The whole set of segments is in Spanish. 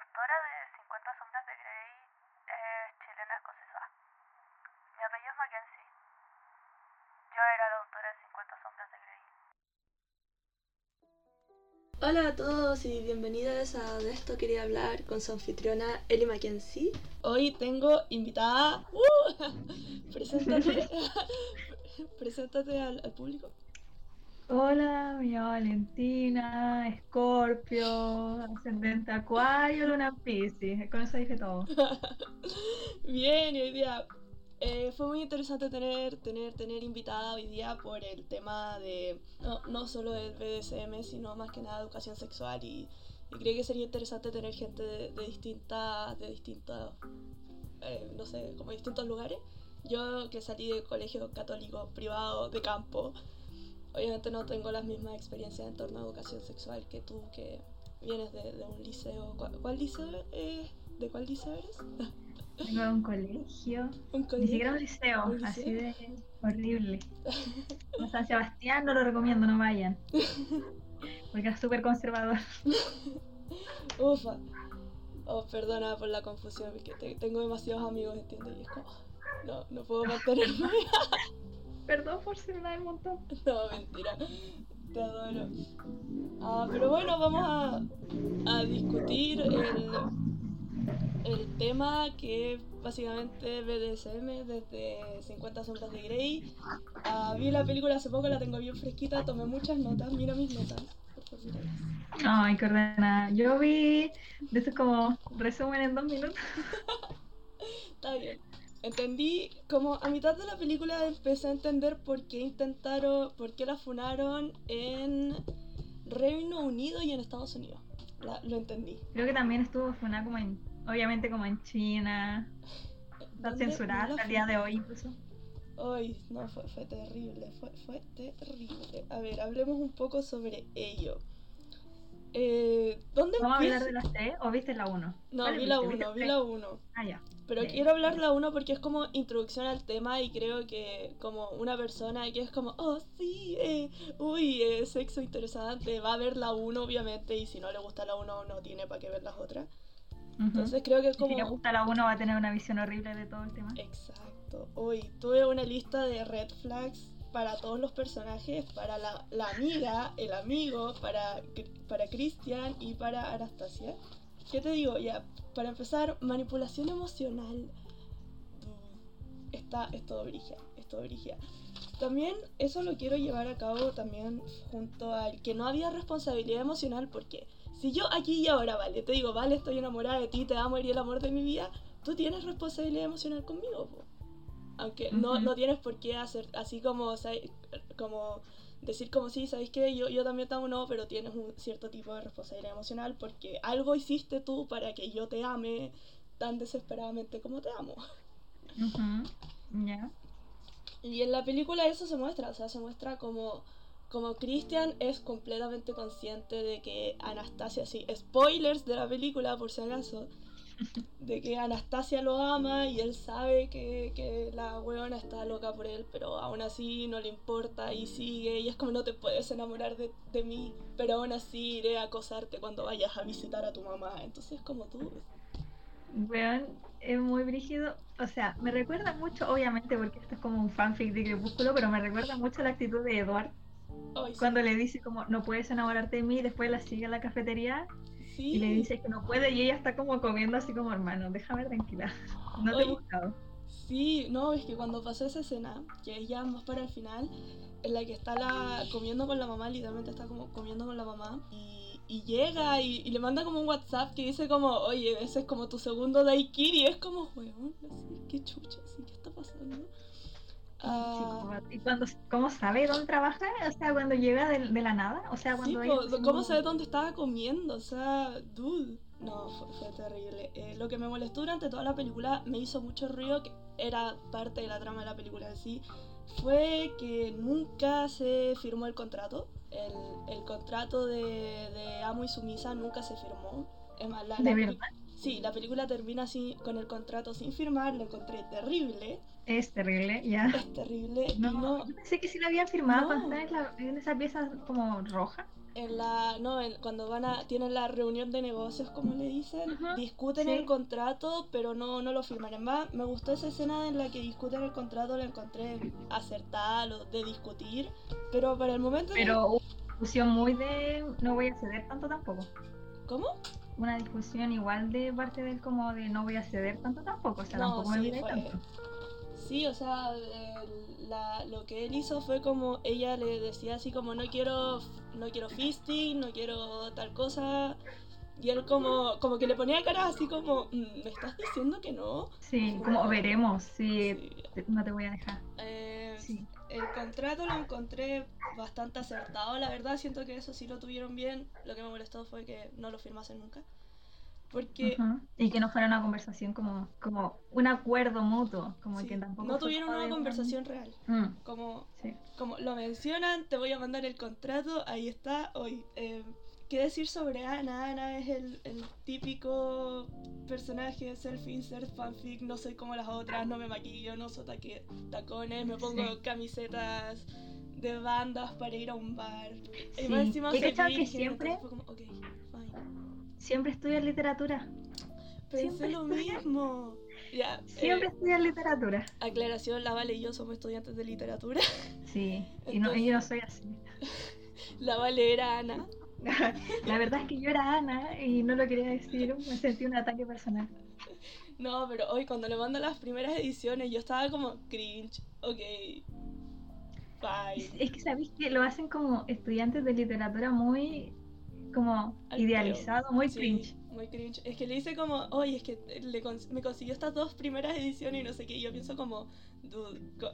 autora de 50 sombras de Grey es chilena escocesa. Mi apellido es Mackenzie. Yo era la autora de 50 sombras de Grey. Hola a todos y bienvenidos a De esto quería hablar con su anfitriona Ellie Mackenzie. Hoy tengo invitada. ¡Uh! Preséntate, Preséntate al, al público. Hola, mi Valentina, Escorpio, ascendente Acuario, Luna Piscis. Con eso dije todo. Bien, hoy día eh, fue muy interesante tener, tener, tener invitada hoy día por el tema de no, no solo del BDSM, sino más que nada educación sexual y, y creo que sería interesante tener gente de, de distintas, de distintos, eh, no sé, como distintos lugares. Yo que salí de colegio católico privado de campo, obviamente no tengo las mismas experiencias en torno a educación sexual que tú, que vienes de, de un liceo. ¿Cuál, cuál liceo es? ¿De cuál liceo eres? Tengo un colegio, un ni colegio. siquiera un liceo, ¿Un así de horrible. O San Sebastián no lo recomiendo, no vayan. Porque es súper conservador. Ufa. Oh, perdona por la confusión, porque te- tengo demasiados amigos, ¿entiendes? Y es como, no, no puedo mantenerme. Perdón por ser una del montón. no, mentira. Te adoro. Ah, pero bueno, vamos a, a discutir el, el tema que es básicamente BDSM desde 50 sombras de Grey. Ah, vi la película hace poco, la tengo bien fresquita, tomé muchas notas, mira mis notas. Por favor, míralas. Ay, qué ordenada. Yo vi de estos como resumen en dos minutos. Está bien. Entendí, como a mitad de la película empecé a entender por qué intentaron, por qué la funaron en Reino Unido y en Estados Unidos. La- lo entendí. Creo que también estuvo funada como en, obviamente como en China. Está ¿Dónde- censurada hasta el día de hoy incluso. Ay, no, fue, fue terrible, fue, fue terrible. A ver, hablemos un poco sobre ello. Eh, ¿Dónde ¿Vamos a hablar de las tres o viste la 1? No, vi la 1, vi la 1. Ah, ya. Pero quiero hablar la 1 porque es como introducción al tema y creo que como una persona que es como, oh sí, eh, uy, eh, sexo interesante, va a ver la 1 obviamente y si no le gusta la 1 no tiene para qué ver las otras. Entonces creo que es Y Si le como... gusta la 1 va a tener una visión horrible de todo el tema. Exacto. Hoy tuve una lista de red flags para todos los personajes, para la, la amiga, el amigo, para, para Christian y para Anastasia. ¿Qué te digo? Ya, para empezar, manipulación emocional. Está, es todo brigia, es todo brigia. También eso lo quiero llevar a cabo también junto al que no había responsabilidad emocional porque si yo aquí y ahora, vale, te digo, vale, estoy enamorada de ti, te amo, eres el amor de mi vida, tú tienes responsabilidad emocional conmigo, po. Aunque no, Ujú. no tienes por qué hacer así como, o sea, como decir como sí, ¿sabéis qué? Yo, yo también te amo, no, pero tienes un cierto tipo de responsabilidad emocional porque algo hiciste tú para que yo te ame tan desesperadamente como te amo. Ya. Y en la película eso se muestra, o sea, se muestra como, como Christian es completamente consciente de que Anastasia, sí, spoilers de la película por si acaso, de que Anastasia lo ama y él sabe que, que la weona está loca por él, pero aún así no le importa y sigue, y es como no te puedes enamorar de, de mí, pero aún así iré a acosarte cuando vayas a visitar a tu mamá, entonces como tú... Weón, es muy brígido. O sea, me recuerda mucho, obviamente, porque esto es como un fanfic de Crepúsculo, pero me recuerda mucho la actitud de Edward Ay, sí, cuando le dice como no puedes enamorarte de mí, después la sigue a la cafetería sí. y le dice que no puede y ella está como comiendo así como hermano, déjame tranquila. No te he buscado. Sí, no, es que cuando pasó esa escena, que es ya más para el final, en la que está la comiendo con la mamá, literalmente está como comiendo con la mamá, y, y llega y, y le manda como un WhatsApp que dice como, oye, ese es como tu segundo daiquiri, es como, weón, así, qué chucha, así, ¿qué está pasando? Ah, ¿Y cuando, cómo sabe dónde trabaja? O sea, cuando llega de, de la nada. O sea, sí, cuando ella está ¿cómo sabes dónde estaba comiendo? O sea, dude. No, fue, fue terrible. Eh, lo que me molestó durante toda la película, me hizo mucho ruido, que era parte de la trama de la película en sí, fue que nunca se firmó el contrato. El, el contrato de, de amo y sumisa nunca se firmó. Es más, la, ¿De la verdad? Sí, la película termina así, con el contrato sin firmar, lo encontré terrible. Es terrible, ya. Es terrible. No, no, yo pensé que sí la habían firmado No. cuando está en, en esa pieza como roja. en la no en- cuando van a tienen la reunión de negocios como le dicen discuten sí. el contrato pero no no lo firman en más me gustó esa escena en la que discuten el contrato la encontré acertada lo de discutir pero para el momento Pero una discusión muy de no voy a ceder tanto tampoco. cómo Una discusión igual de parte del como de no voy a ceder tanto tampoco. O sea, No, tampoco me sí, olvidé tanto. Sí, o sea, el- la- lo que él hizo fue como ella le decía así como no quiero no quiero fisting, no quiero tal cosa. Y él como como que le ponía cara así como "Mm, ¿me estás diciendo que no? Sí, como veremos Sí. no te voy a dejar. Eh, Sí. El contrato lo encontré bastante acertado, la verdad siento que eso sí lo tuvieron bien. Lo que me molestó fue que no lo firmasen nunca. Porque. Y que no fuera una conversación como, como un acuerdo mutuo. Como sí, que tampoco no tuvieron una de un- conversación real. Mm, Como sí. como lo mencionan, te voy a mandar el contrato, ahí está, hoy. Eh, ¿Qué decir sobre Ana? Ana es el, el típico personaje self-insert fanfic, no soy como las otras, no me maquillo, no uso taque- tacones, me pongo Sí. camisetas de bandas para ir a un bar. Y más encima soy cachado que virgen, siempre- como, ok, fine. Siempre estudias literatura. Pensé Siempre lo estudia- mismo. Ya, Siempre eh, estudias literatura. aclaración, la Vale y yo somos estudiantes de literatura. Sí. Y no, y yo no soy así. La Vale era Ana. La verdad es que yo era Ana y no lo quería decir. Me sentí un ataque personal. No, pero hoy cuando le mandan las primeras ediciones yo estaba como cringe, ok, Es, bye. es que sabéis que lo hacen como estudiantes de literatura muy como Al idealizado, muy Sí, cringe. Muy cringe. Es que le dice como, oye, es que le cons- me consiguió estas dos primeras ediciones y no sé qué. Y yo pienso como,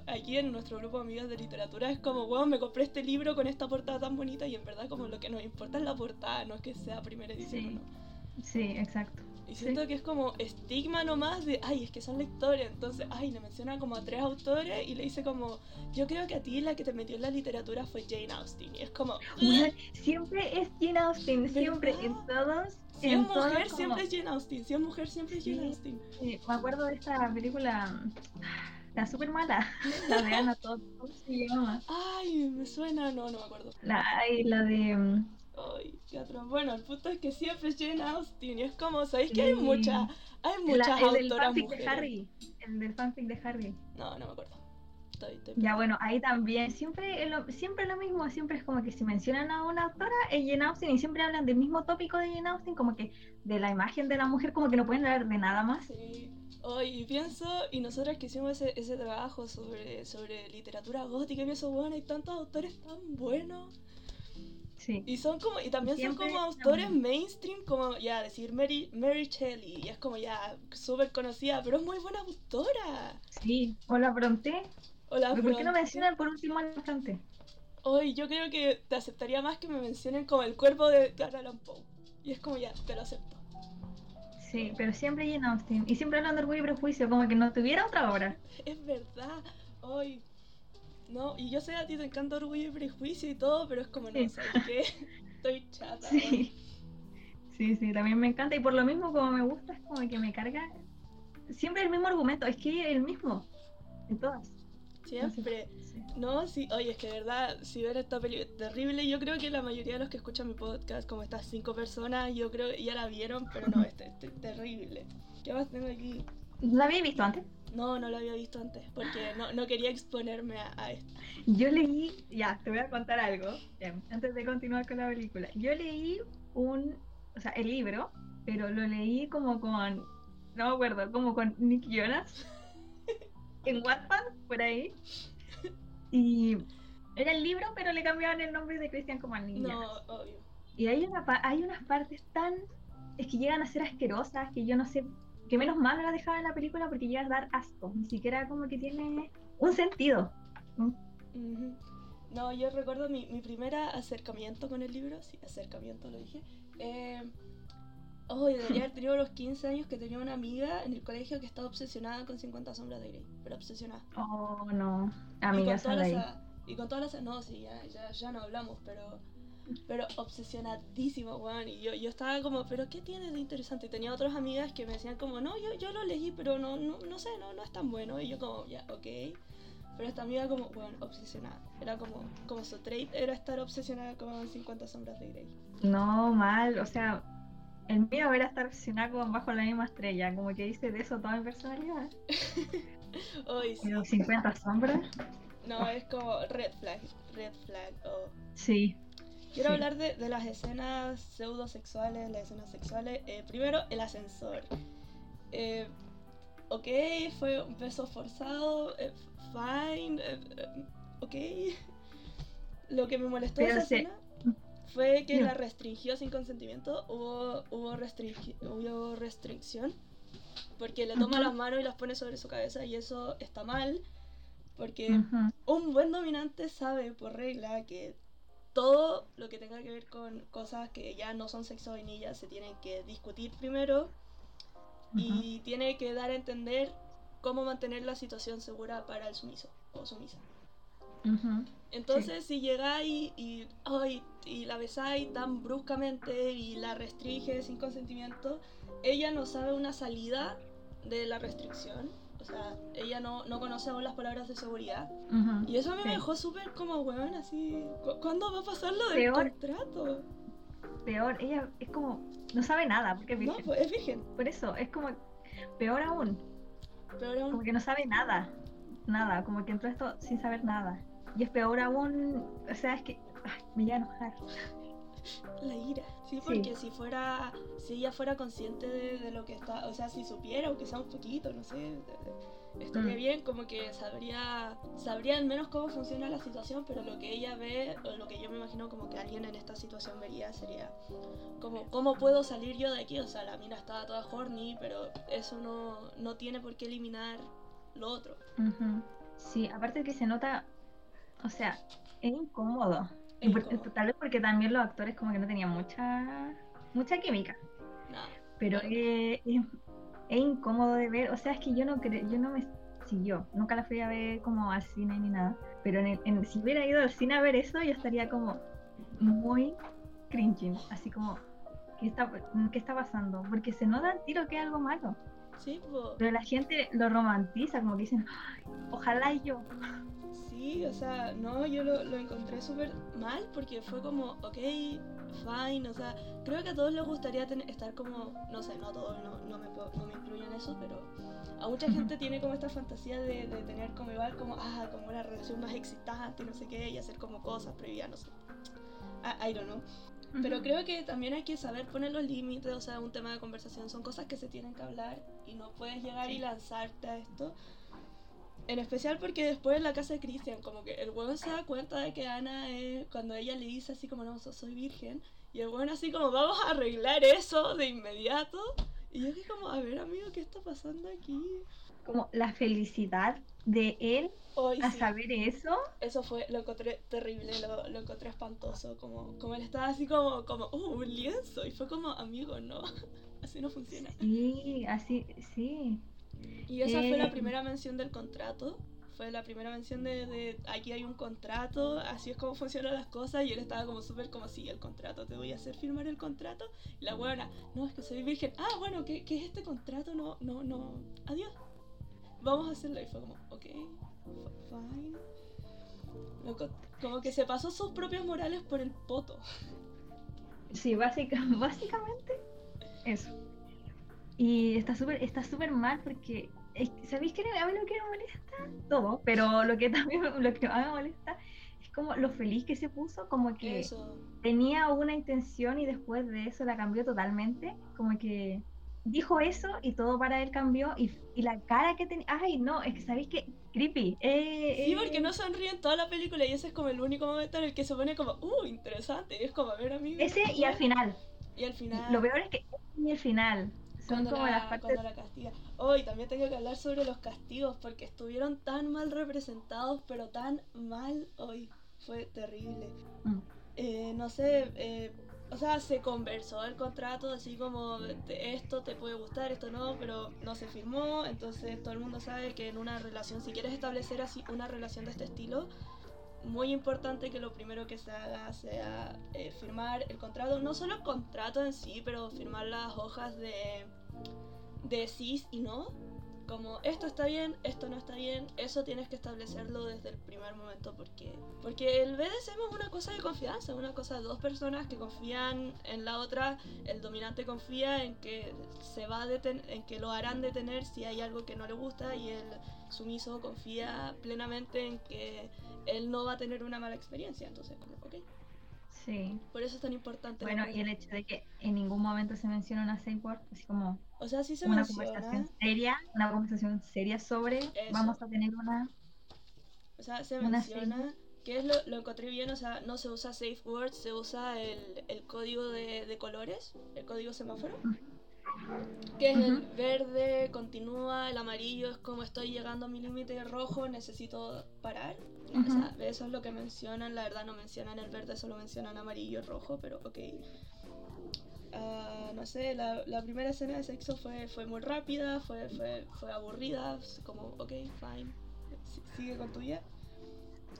aquí en nuestro grupo de amigas de literatura es como, wow, me compré este libro con esta portada tan bonita y en verdad como lo que nos importa es la portada, no es que sea primera edición Sí. o no. Sí, exacto. Y Sí. siento que es como estigma nomás de, ay, es que son lectores. Entonces, ay, le menciona como a tres autores y le dice como, yo creo que a ti la que te metió en la literatura fue Jane Austen. Y es como, Bueno, siempre es Jane Austen, siempre en todos. si es mujer, todos como- siempre es Jane Austen. Si es mujer, siempre es Jane Sí. Austen. Sí, me acuerdo de esta película, la super mala, la de Ana Todd, ¿cómo se llama? Ay, me suena, no, no me acuerdo. La, ay, la de... Ay, qué. Bueno, el punto es que siempre es Jane Austen. Y es como, ¿sabéis que hay muchas, hay la- muchas el del autoras fanfic mujeres? de Harry, el del fanfic de Harry. No, no me acuerdo. Estoy, estoy Ya bueno, ahí también, siempre lo, siempre lo mismo, siempre es como que si mencionan a una autora es Jane Austen y siempre hablan del mismo tópico de Jane Austen, como que de la imagen de la mujer, como que no pueden hablar de nada más. Sí. Hoy y pienso, y nosotras que hicimos ese, ese trabajo sobre, sobre literatura gótica, y pienso, bueno, hay tantos autores tan buenos. Sí. Y son como, y también Siempre son como autores mainstream, como ya decir Mary, Mary Shelley, y es como ya súper conocida, pero es muy buena autora. Sí, o la Bronte. O la ¿Por qué no mencionan por último a la Bronte? Hoy yo creo que te aceptaría más que me mencionen como el cuerpo de Edgar Allan Poe. Y es como ya, te lo acepto. Sí, pero siempre Jane Austen. Y siempre hablan de orgullo y prejuicio, como que no tuviera otra obra. Es verdad, hoy. No, y yo sé a ti te encanta orgullo y prejuicio y todo, pero es como no, Sí. ¿sabes qué? Estoy chata. Sí. Sí, sí, también me encanta. Y por lo mismo, como me gusta, es como que me carga. Siempre el mismo argumento, es que el mismo. En todas. Siempre. Sí. No, sí, oye, es que de verdad, si ven esta película terrible, yo creo que la mayoría de los que escuchan mi podcast, como estas cinco personas, yo creo que ya la vieron, pero no, este es terrible. ¿Qué más tengo aquí? ¿La había visto antes? No, no lo había visto antes, porque no, no quería exponerme a, a esto. Yo leí, ya, te voy a contar algo, antes de continuar con la película. Yo leí un, o sea, el libro, pero lo leí como con, no me acuerdo, como con Nick Jonas, en Wattpad, por ahí. Y era el libro, pero le cambiaban el nombre de Christian como al Nick No, Jonas. obvio. Y hay, una, hay unas partes tan, es que llegan a ser asquerosas, que yo no sé, que menos mal no las dejaba en la película porque llega a dar asco, ni siquiera como que tiene un sentido. No, yo recuerdo mi, mi primer acercamiento con el libro, sí, acercamiento lo dije. Eh, oh, y debería haber tenido los 15 años que tenía una amiga en el colegio que estaba obsesionada con 50 sombras de Grey, pero obsesionada. Oh, no. y Amiga, con sal todas ahí. las y con todas las no, sí, ya, ya, ya no hablamos, pero pero obsesionadísimo, weón. Y yo, yo estaba como, ¿pero qué tiene de interesante? Y tenía otras amigas que me decían como, no, yo, yo lo leí, pero no, no, no sé, no, no es tan bueno. Y yo como, ya, ok. Pero esta amiga como, bueno, obsesionada. Era como, como su trait era estar obsesionada con 50 sombras de Grey. No, mal, o sea, el mío era estar obsesionada con Bajo la misma estrella, como que dice de eso toda mi personalidad. Hoy sí. Pero 50 sombras, No, es como red flag, red flag. oh. sí. Quiero Sí. hablar de, de las escenas pseudosexuales, las escenas sexuales. Eh, primero, el ascensor. Eh, ok, fue un beso forzado, eh, fine, eh, ok. Lo que me molestó de esa escena fue que la restringió sin consentimiento. Hubo, hubo, restringi- hubo restricción. Porque le toma las manos y las pone sobre su cabeza y eso está mal. Porque un buen dominante sabe por regla que todo lo que tenga que ver con cosas que ya no son sexo vainilla se tiene que discutir primero y tiene que dar a entender cómo mantener la situación segura para el sumiso o sumisa. Entonces, si llegáis y, ay, y la besáis tan bruscamente y la restringe sin consentimiento, ella no sabe una salida de la restricción. Sea, ella no, no conoce aún las palabras de seguridad. Y eso a mí me dejó súper como, weón, así. ¿cu- ¿Cuándo va a pasar lo del Peor. contrato? Peor, ella es como, no sabe nada, porque es No, virgen. pues es virgen. Por eso, es como, peor aún, Peor aún. como que no sabe nada, nada, como que entró esto sin saber nada. Y es peor aún, o sea, es que ay, me iba a enojar. La ira. Sí, Sí. porque si fuera. Si ella fuera consciente de, de lo que está. O sea, si supiera, aunque sea un poquito, no sé. estaría Mm. bien, como que sabría. Sabría al menos cómo funciona la situación, pero lo que ella ve, o lo que yo me imagino como que alguien en esta situación vería sería. Como, ¿cómo puedo salir yo de aquí? O sea, la mina estaba toda horny, pero eso no, no tiene por qué eliminar lo otro. Sí, aparte que se nota, o sea, es incómodo. Y por- tal vez porque también los actores como que no tenían mucha, mucha química. Pero eh, es, es incómodo de ver, o sea, es que yo no cre yo no me siguió, nunca la fui a ver como al cine ni nada, pero en el- en- si hubiera ido al cine a ver eso, yo estaría como muy cringing, así como, ¿qué está, ¿qué está pasando? Porque se nota al tiro que es algo malo, Sí, po. pero la gente lo romantiza, como que dicen, "Ay, ojalá yo. Sí, o sea, no, yo lo, lo encontré súper mal porque fue como, ok, fine, o sea, creo que a todos les gustaría tener, estar como, no sé, no a todos, no, no, me, no me incluyo en eso, pero a mucha gente tiene como esta fantasía de, de tener como igual, como, ah, como una relación más excitante, no sé qué, y hacer como cosas previas, no sé. I, I don't know. Pero creo que también hay que saber poner los límites, o sea, un tema de conversación, son cosas que se tienen que hablar y no puedes llegar y Sí. lanzarte a esto. En especial porque después en la casa de Christian, como que el weón se da cuenta de que Ana es, cuando ella le dice así como, no, so- soy virgen, y el weón así como, vamos a arreglar eso de inmediato. Y yo dije como, a ver amigo, ¿qué está pasando aquí? Como la felicidad de él Hoy a sí, saber eso, eso fue, lo encontré terrible, lo, lo encontré espantoso, como, como él estaba así como, como, uh, un lienzo, y fue como, amigo, no, así no funciona. sí, así, sí. Y esa fue la Eh. primera mención del contrato. Fue la primera mención de, de aquí hay un contrato, así es como funcionan las cosas. Y él estaba como súper como, sí, el contrato, te voy a hacer firmar el contrato. Y la buena, no, es que soy virgen. Ah, bueno, ¿qué, qué es este contrato? No, no, no, adiós. Vamos a hacerlo. Y fue como, ok, fine. Loco, como que se pasó sus propios morales por el poto. Sí, básica, básicamente eso. Y está súper está súper mal porque, ¿sabéis qué? A mí lo que me molesta todo, pero lo que también lo que más me molesta es como lo feliz que se puso, como que Eso. tenía una intención y después de eso la cambió totalmente, como que dijo eso y todo para él cambió y, y la cara que tenía, ay no, es que sabéis que creepy. Eh, Sí, eh, porque no sonríe en toda la película y ese es como el único momento en el que se pone como, uh, interesante. Y es como, a ver, amigo. Ese y al final. Y al final. Lo peor es que y el final son cuando como la, las partes cuando la castiga. Hoy también tengo que hablar sobre los castigos porque estuvieron tan mal representados, pero tan mal hoy. Fue terrible. Mm. Eh, no sé, eh, o sea, se conversó el contrato así como esto te puede gustar, esto no, pero no se firmó, entonces todo el mundo sabe que en una relación, si quieres establecer así una relación de este estilo, muy importante que lo primero que se haga sea eh, firmar el contrato, no solo el contrato en sí, pero firmar las hojas de, de sí y no. Como esto está bien, esto no está bien, eso tienes que establecerlo desde el primer momento porque porque el BDSM es una cosa de confianza, una cosa de dos personas que confían en la otra, el dominante confía en que se va a deten en que lo harán detener si hay algo que no le gusta y el sumiso confía plenamente en que él no va a tener una mala experiencia, entonces ok. Sí. Por eso es tan importante. Bueno, y el hecho de que en ningún momento se menciona una safe word, así como o sea, sí se una menciona. conversación seria, una conversación seria sobre vamos a tener una o sea, se menciona que es lo, lo encontré bien, o sea, no se usa safe word, se usa el, el código de, de colores, el código semáforo. Que es el verde, continúa, el amarillo es como estoy llegando a mi límite rojo, necesito parar. O sea, eso es lo que mencionan, la verdad no mencionan el verde, solo mencionan amarillo y rojo, pero ok. Ah, no sé, la, la, primera escena de sexo fue, fue muy rápida, fue, fue, fue aburrida, como, ok, fine, sigue con tu día.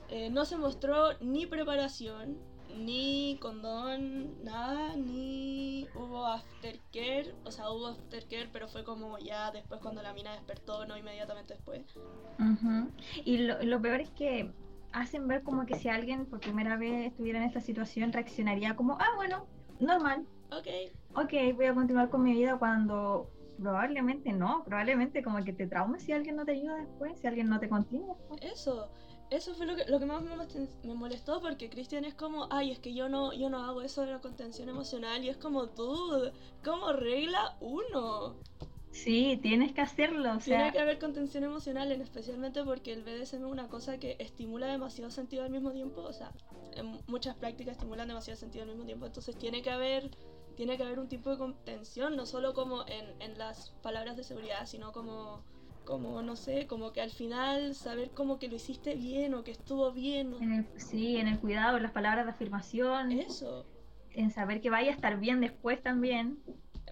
Eh, no se mostró ni preparación, ni condón, nada, ni hubo aftercare, o sea, hubo aftercare, pero fue como ya después cuando la mina despertó, no inmediatamente después. Uh-huh. Y lo, lo, peor es que hacen ver como que si alguien por primera vez estuviera en esta situación reaccionaría como, ah, bueno, normal. Ok. Ok, voy a continuar con mi vida cuando probablemente no, probablemente como que te traumes si alguien no te ayuda después, si alguien no te continúa. Después. Eso eso fue lo que, lo que más me molestó porque Cristian es como, ay, es que yo no, yo no hago eso de la contención emocional y es como tú, como regla uno. Sí, tienes que hacerlo. O sea... Tiene que haber contención emocional, especialmente porque el BDSM es una cosa que estimula demasiado sentido al mismo tiempo. O sea, en muchas prácticas estimulan demasiado sentido al mismo tiempo. Entonces tiene que haber, tiene que haber un tipo de contención, no solo como en, en las palabras de seguridad, sino como como no sé, como que al final saber como que lo hiciste bien o que estuvo bien. En el, sí, en el cuidado, en las palabras de afirmación. Eso. En saber que vaya a estar bien después también.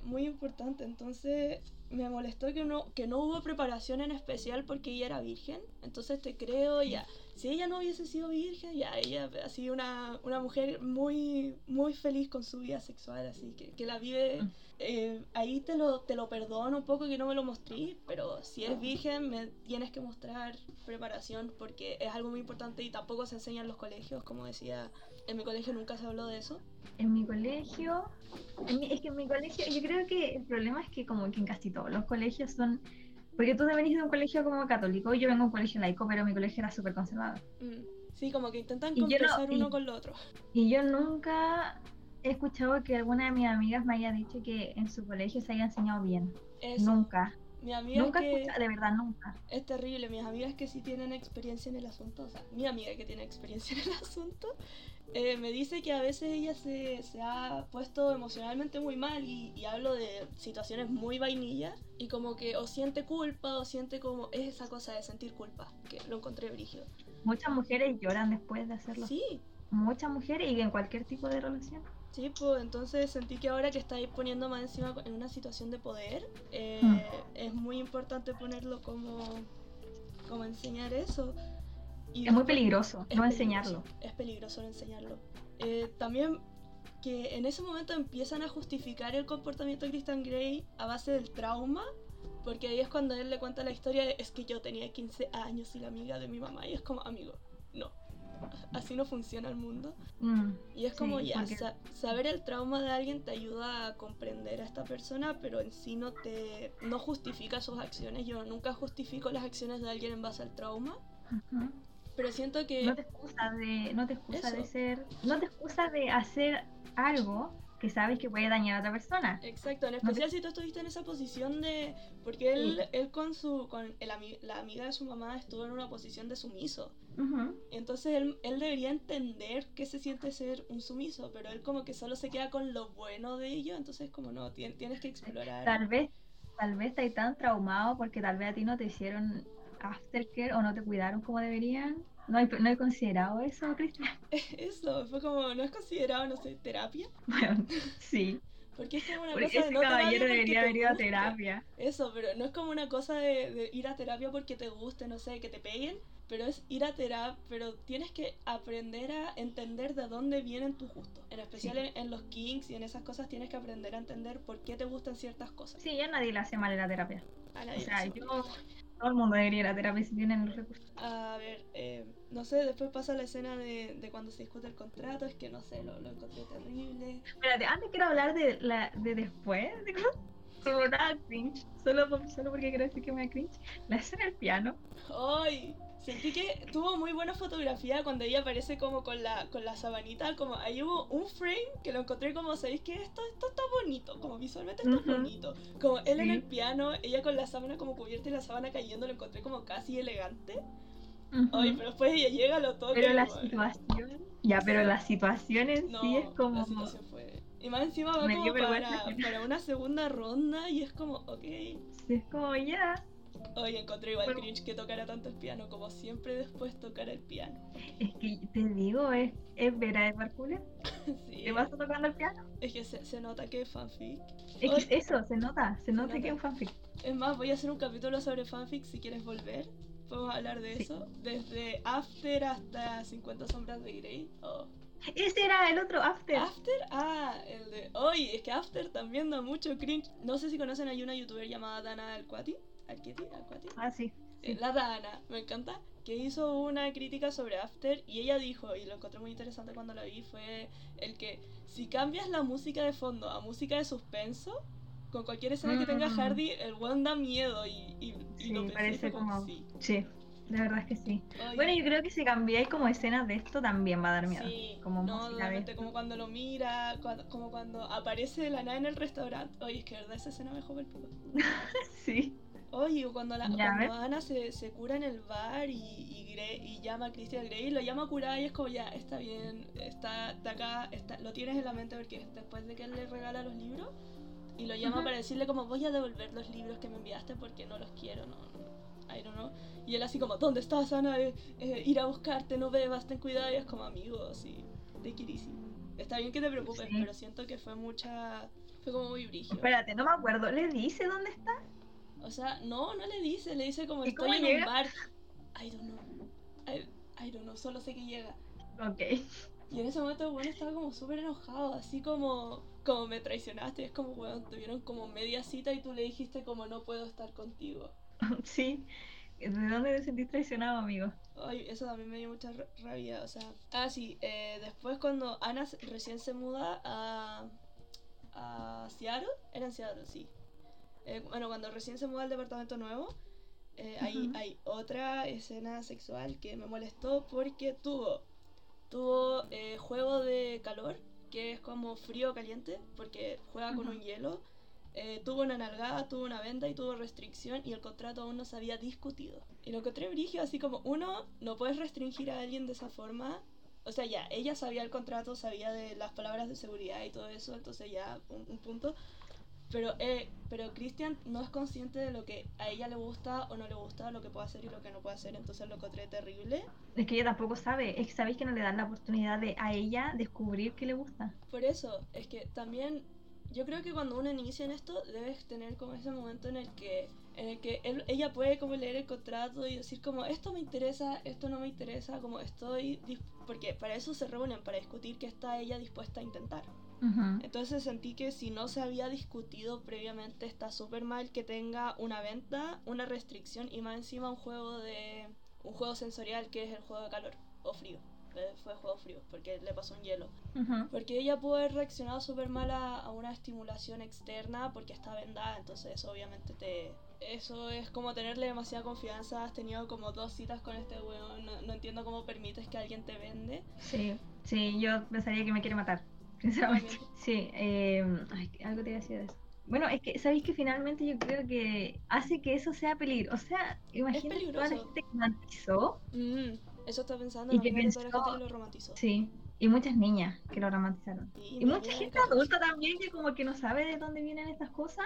Muy importante, entonces me molestó que no, que no hubo preparación en especial porque ella era virgen, entonces te creo ya, si ella no hubiese sido virgen, ya ella ha sido una, una mujer muy, muy feliz con su vida sexual, así que, que la vive eh, ahí te lo, te lo perdono un poco que no me lo mostré, pero si es virgen me tienes que mostrar preparación porque es algo muy importante y tampoco se enseña en los colegios, como decía, en mi colegio nunca se habló de eso. En mi colegio, en mi, es que en mi colegio, yo creo que el problema es que como que en casi todos los colegios son, porque tú venís de un colegio como católico, yo vengo de un colegio laico, pero mi colegio era súper conservador. Mm, sí, como que intentan compensar no, uno y, con lo otro. Y yo nunca he escuchado que alguna de mis amigas me haya dicho que en su colegio se haya enseñado bien. Eso. Nunca. Mi amiga nunca que escucha, de verdad, nunca. Es terrible. Mis amigas que sí tienen experiencia en el asunto, o sea, mi amiga que tiene experiencia en el asunto, eh, me dice que a veces ella se, se ha puesto emocionalmente muy mal y, y, hablo de situaciones muy vainillas y como que o siente culpa o siente como es esa cosa de sentir culpa, que lo encontré brígido. Muchas mujeres lloran después de hacerlo. Sí. Muchas mujeres y en cualquier tipo de relación. Sí, pues entonces sentí que ahora que estáis poniendo más encima en una situación de poder, eh, Mm. es muy importante ponerlo como, como enseñar eso. Y Es muy peligroso es no peligroso, enseñarlo. Es peligroso no enseñarlo. Eh, también que en ese momento empiezan a justificar el comportamiento de Christian Grey a base del trauma, porque ahí es cuando él le cuenta la historia de es que yo tenía 15 años y la amiga de mi mamá, y es como, amigo, no. Así no funciona el mundo. Mm, Y es como Sí, ya, porque- sa- saber el trauma de alguien te ayuda a comprender a esta persona, pero en sí no te no justifica sus acciones. Yo nunca justifico las acciones de alguien en base al trauma, ujú. Pero siento que No te excusa de, no te excusa de ser, no te excusa de hacer algo que sabes que puede dañar a otra persona. Exacto, en te- especial si tú estuviste en esa posición de... Porque él, Sí. él con su con el ami- la amiga de su mamá estuvo en una posición de sumiso. Entonces él, él debería entender qué se siente ser un sumiso, pero él como que solo se queda con lo bueno de ello, entonces como no, tien- tienes que explorar. Tal vez, tal vez estás tan traumado porque tal vez a ti no te hicieron aftercare o no te cuidaron como deberían. No he, no considerado eso, Cristian. Eso, fue como, ¿no es considerado, no sé, terapia? Bueno, sí. Porque es como una Porque cosa de ese no terapia caballero debería haber ido a terapia. Eso, pero no es como una cosa de, de ir a terapia porque te guste, no sé, que te peguen, pero es ir a terapia, pero tienes que aprender a entender de dónde vienen tus gustos. En especial Sí. en, en los kinks y en esas cosas tienes que aprender a entender por qué te gustan ciertas cosas. Sí, ya nadie le hace mal en la terapia. A O nadie le sea, yo. Todo el mundo debería ir a terapia si tienen los recursos. A ver, eh, no sé, después pasa la escena de, de cuando se discute el contrato, es que no sé, lo, lo encontré terrible. Espérate, antes quiero hablar de la de después, de cómo cringe, solo, solo porque quiero decir que me da cringe. La escena del piano. ¡Ay! Sentí que tuvo muy buena fotografía cuando ella aparece como con la, con la sabanita, como ahí hubo un frame que lo encontré como, ¿sabéis que esto, esto está bonito? Como visualmente está Ujú. bonito. Como él en el piano, ella con la sábana como cubierta y la sábana cayendo, lo encontré como casi elegante. Ujú. Ay, pero después ella llega, lo toca Pero la como- situación. Ya, pero la situación en No, sí es como. la situación fue... Y más encima va como para, para una segunda ronda y es como, ok. sí, es como ya. Oye, encontré igual Bueno. cringe que tocara tanto el piano, como siempre después tocar el piano. Es que te digo, es, es Vera de Barcula. sí, ¿Te vas tocando el piano? es que se, se nota que es fanfic. Es que eso, se nota, se nota nota. que es un fanfic. Es más, voy a hacer un capítulo sobre fanfic si quieres volver. Podemos hablar de Sí. eso. Desde After hasta 50 sombras de Grey. Oh. Ese era el otro After. After, ah, el de. Oye, es que After también da mucho cringe. No sé si conocen, hay una youtuber llamada Dana Alquati. Alqueti, Alquati. Ah, sí. Eh, sí. La Dana, me encanta, que hizo una crítica sobre After y ella dijo, y lo encontré muy interesante cuando la vi, fue el que si cambias la música de fondo a música de suspenso, con cualquier escena que tenga Mm. Hardy, el one da miedo y, y, y Sí, lo parece como, como- sí. Sí, la verdad es que sí. Oye, Bueno, yo creo que si cambiáis como escenas de esto también va a dar miedo. sí, como no, música de totalmente, esto. como cuando lo mira, cuando- como cuando aparece de la nada en el restaurante. Oye, es que verdad esa escena me dejó el pico. Sí. Oye, cuando, la, cuando Ana se, se cura en el bar y, y, Gre- y llama a Christian Grey, lo llama a curar y es como ya, está bien, está de acá, está, lo tienes en la mente porque después de que él le regala los libros y lo llama Ujú. para decirle como voy a devolver los libros que me enviaste porque no los quiero, no, no, I don't know. Y él así como, ¿dónde estás Ana? Eh, eh, ir a buscarte, no bebas, ten cuidado y es como amigos y take it easy. Está bien que te preocupes, Sí. pero siento que fue mucha, fue como muy brígido. Espérate, no me acuerdo. ¿Le dice dónde está? O sea, no, no le dice, le dice como ¿Y estoy en llega? un bar. I don't know. I, I don't know, solo sé que llega. Ok. Y en ese momento, bueno, estaba como súper enojado, así como, como me traicionaste. Es como, bueno, tuvieron como media cita y tú le dijiste como no puedo estar contigo. sí. ¿De dónde te sentís traicionado, amigo? Ay, eso también me dio mucha ra- rabia, o sea. Ah, sí, eh, después cuando Ana recién se muda a, a Seattle, era en Seattle, sí. Eh, bueno, cuando recién se muda al departamento nuevo, eh, hay, Ujú. hay otra escena sexual que me molestó porque tuvo, tuvo eh, juego de calor, que es como frío caliente, porque juega con Ujú. un hielo. Eh, tuvo una nalgada, tuvo una venda y tuvo restricción y el contrato aún no se había discutido. Y lo encontré brigio, así como, uno, no puedes restringir a alguien de esa forma. O sea, ya, ella sabía el contrato, sabía de las palabras de seguridad y todo eso, entonces ya, un, un punto. Pero, eh, pero Christian no es consciente de lo que a ella le gusta o no le gusta, lo que puede hacer y lo que no puede hacer, entonces lo encontré terrible. Es que ella tampoco sabe. Es que sabéis que no le dan la oportunidad de a ella descubrir qué le gusta. Por eso, es que también yo creo que cuando uno inicia en esto debes tener como ese momento en el que en el que él- ella puede como leer el contrato y decir como esto me interesa, esto no me interesa, como estoy porque para eso se reúnen para discutir qué está ella dispuesta a intentar. Ujú. Entonces sentí que si no se había discutido previamente está súper mal que tenga una venta, una restricción y más encima un juego de un juego sensorial que es el juego de calor o frío. Eh, Fue juego frío porque le pasó un hielo. Ujú. Porque ella pudo haber reaccionado súper mal a, a una estimulación externa porque está vendada, entonces obviamente te... Eso es como tenerle demasiada confianza, has tenido como dos citas con este weón, no, no entiendo cómo permites que alguien te vende. Sí, sí, yo pensaría que me quiere matar, sinceramente. Sí, eh, ay, algo te iba a decir de eso. Bueno, es que, ¿sabéis que finalmente yo creo que hace que eso sea peligro? O sea, imagínate toda la peligroso. gente que romantizó, Mm, eso está pensando, Y que toda la pensó- gente que lo romantizó. sí, y muchas niñas que lo romantizaron. Y, Y mucha gente adulta también que como que no sabe de dónde vienen estas cosas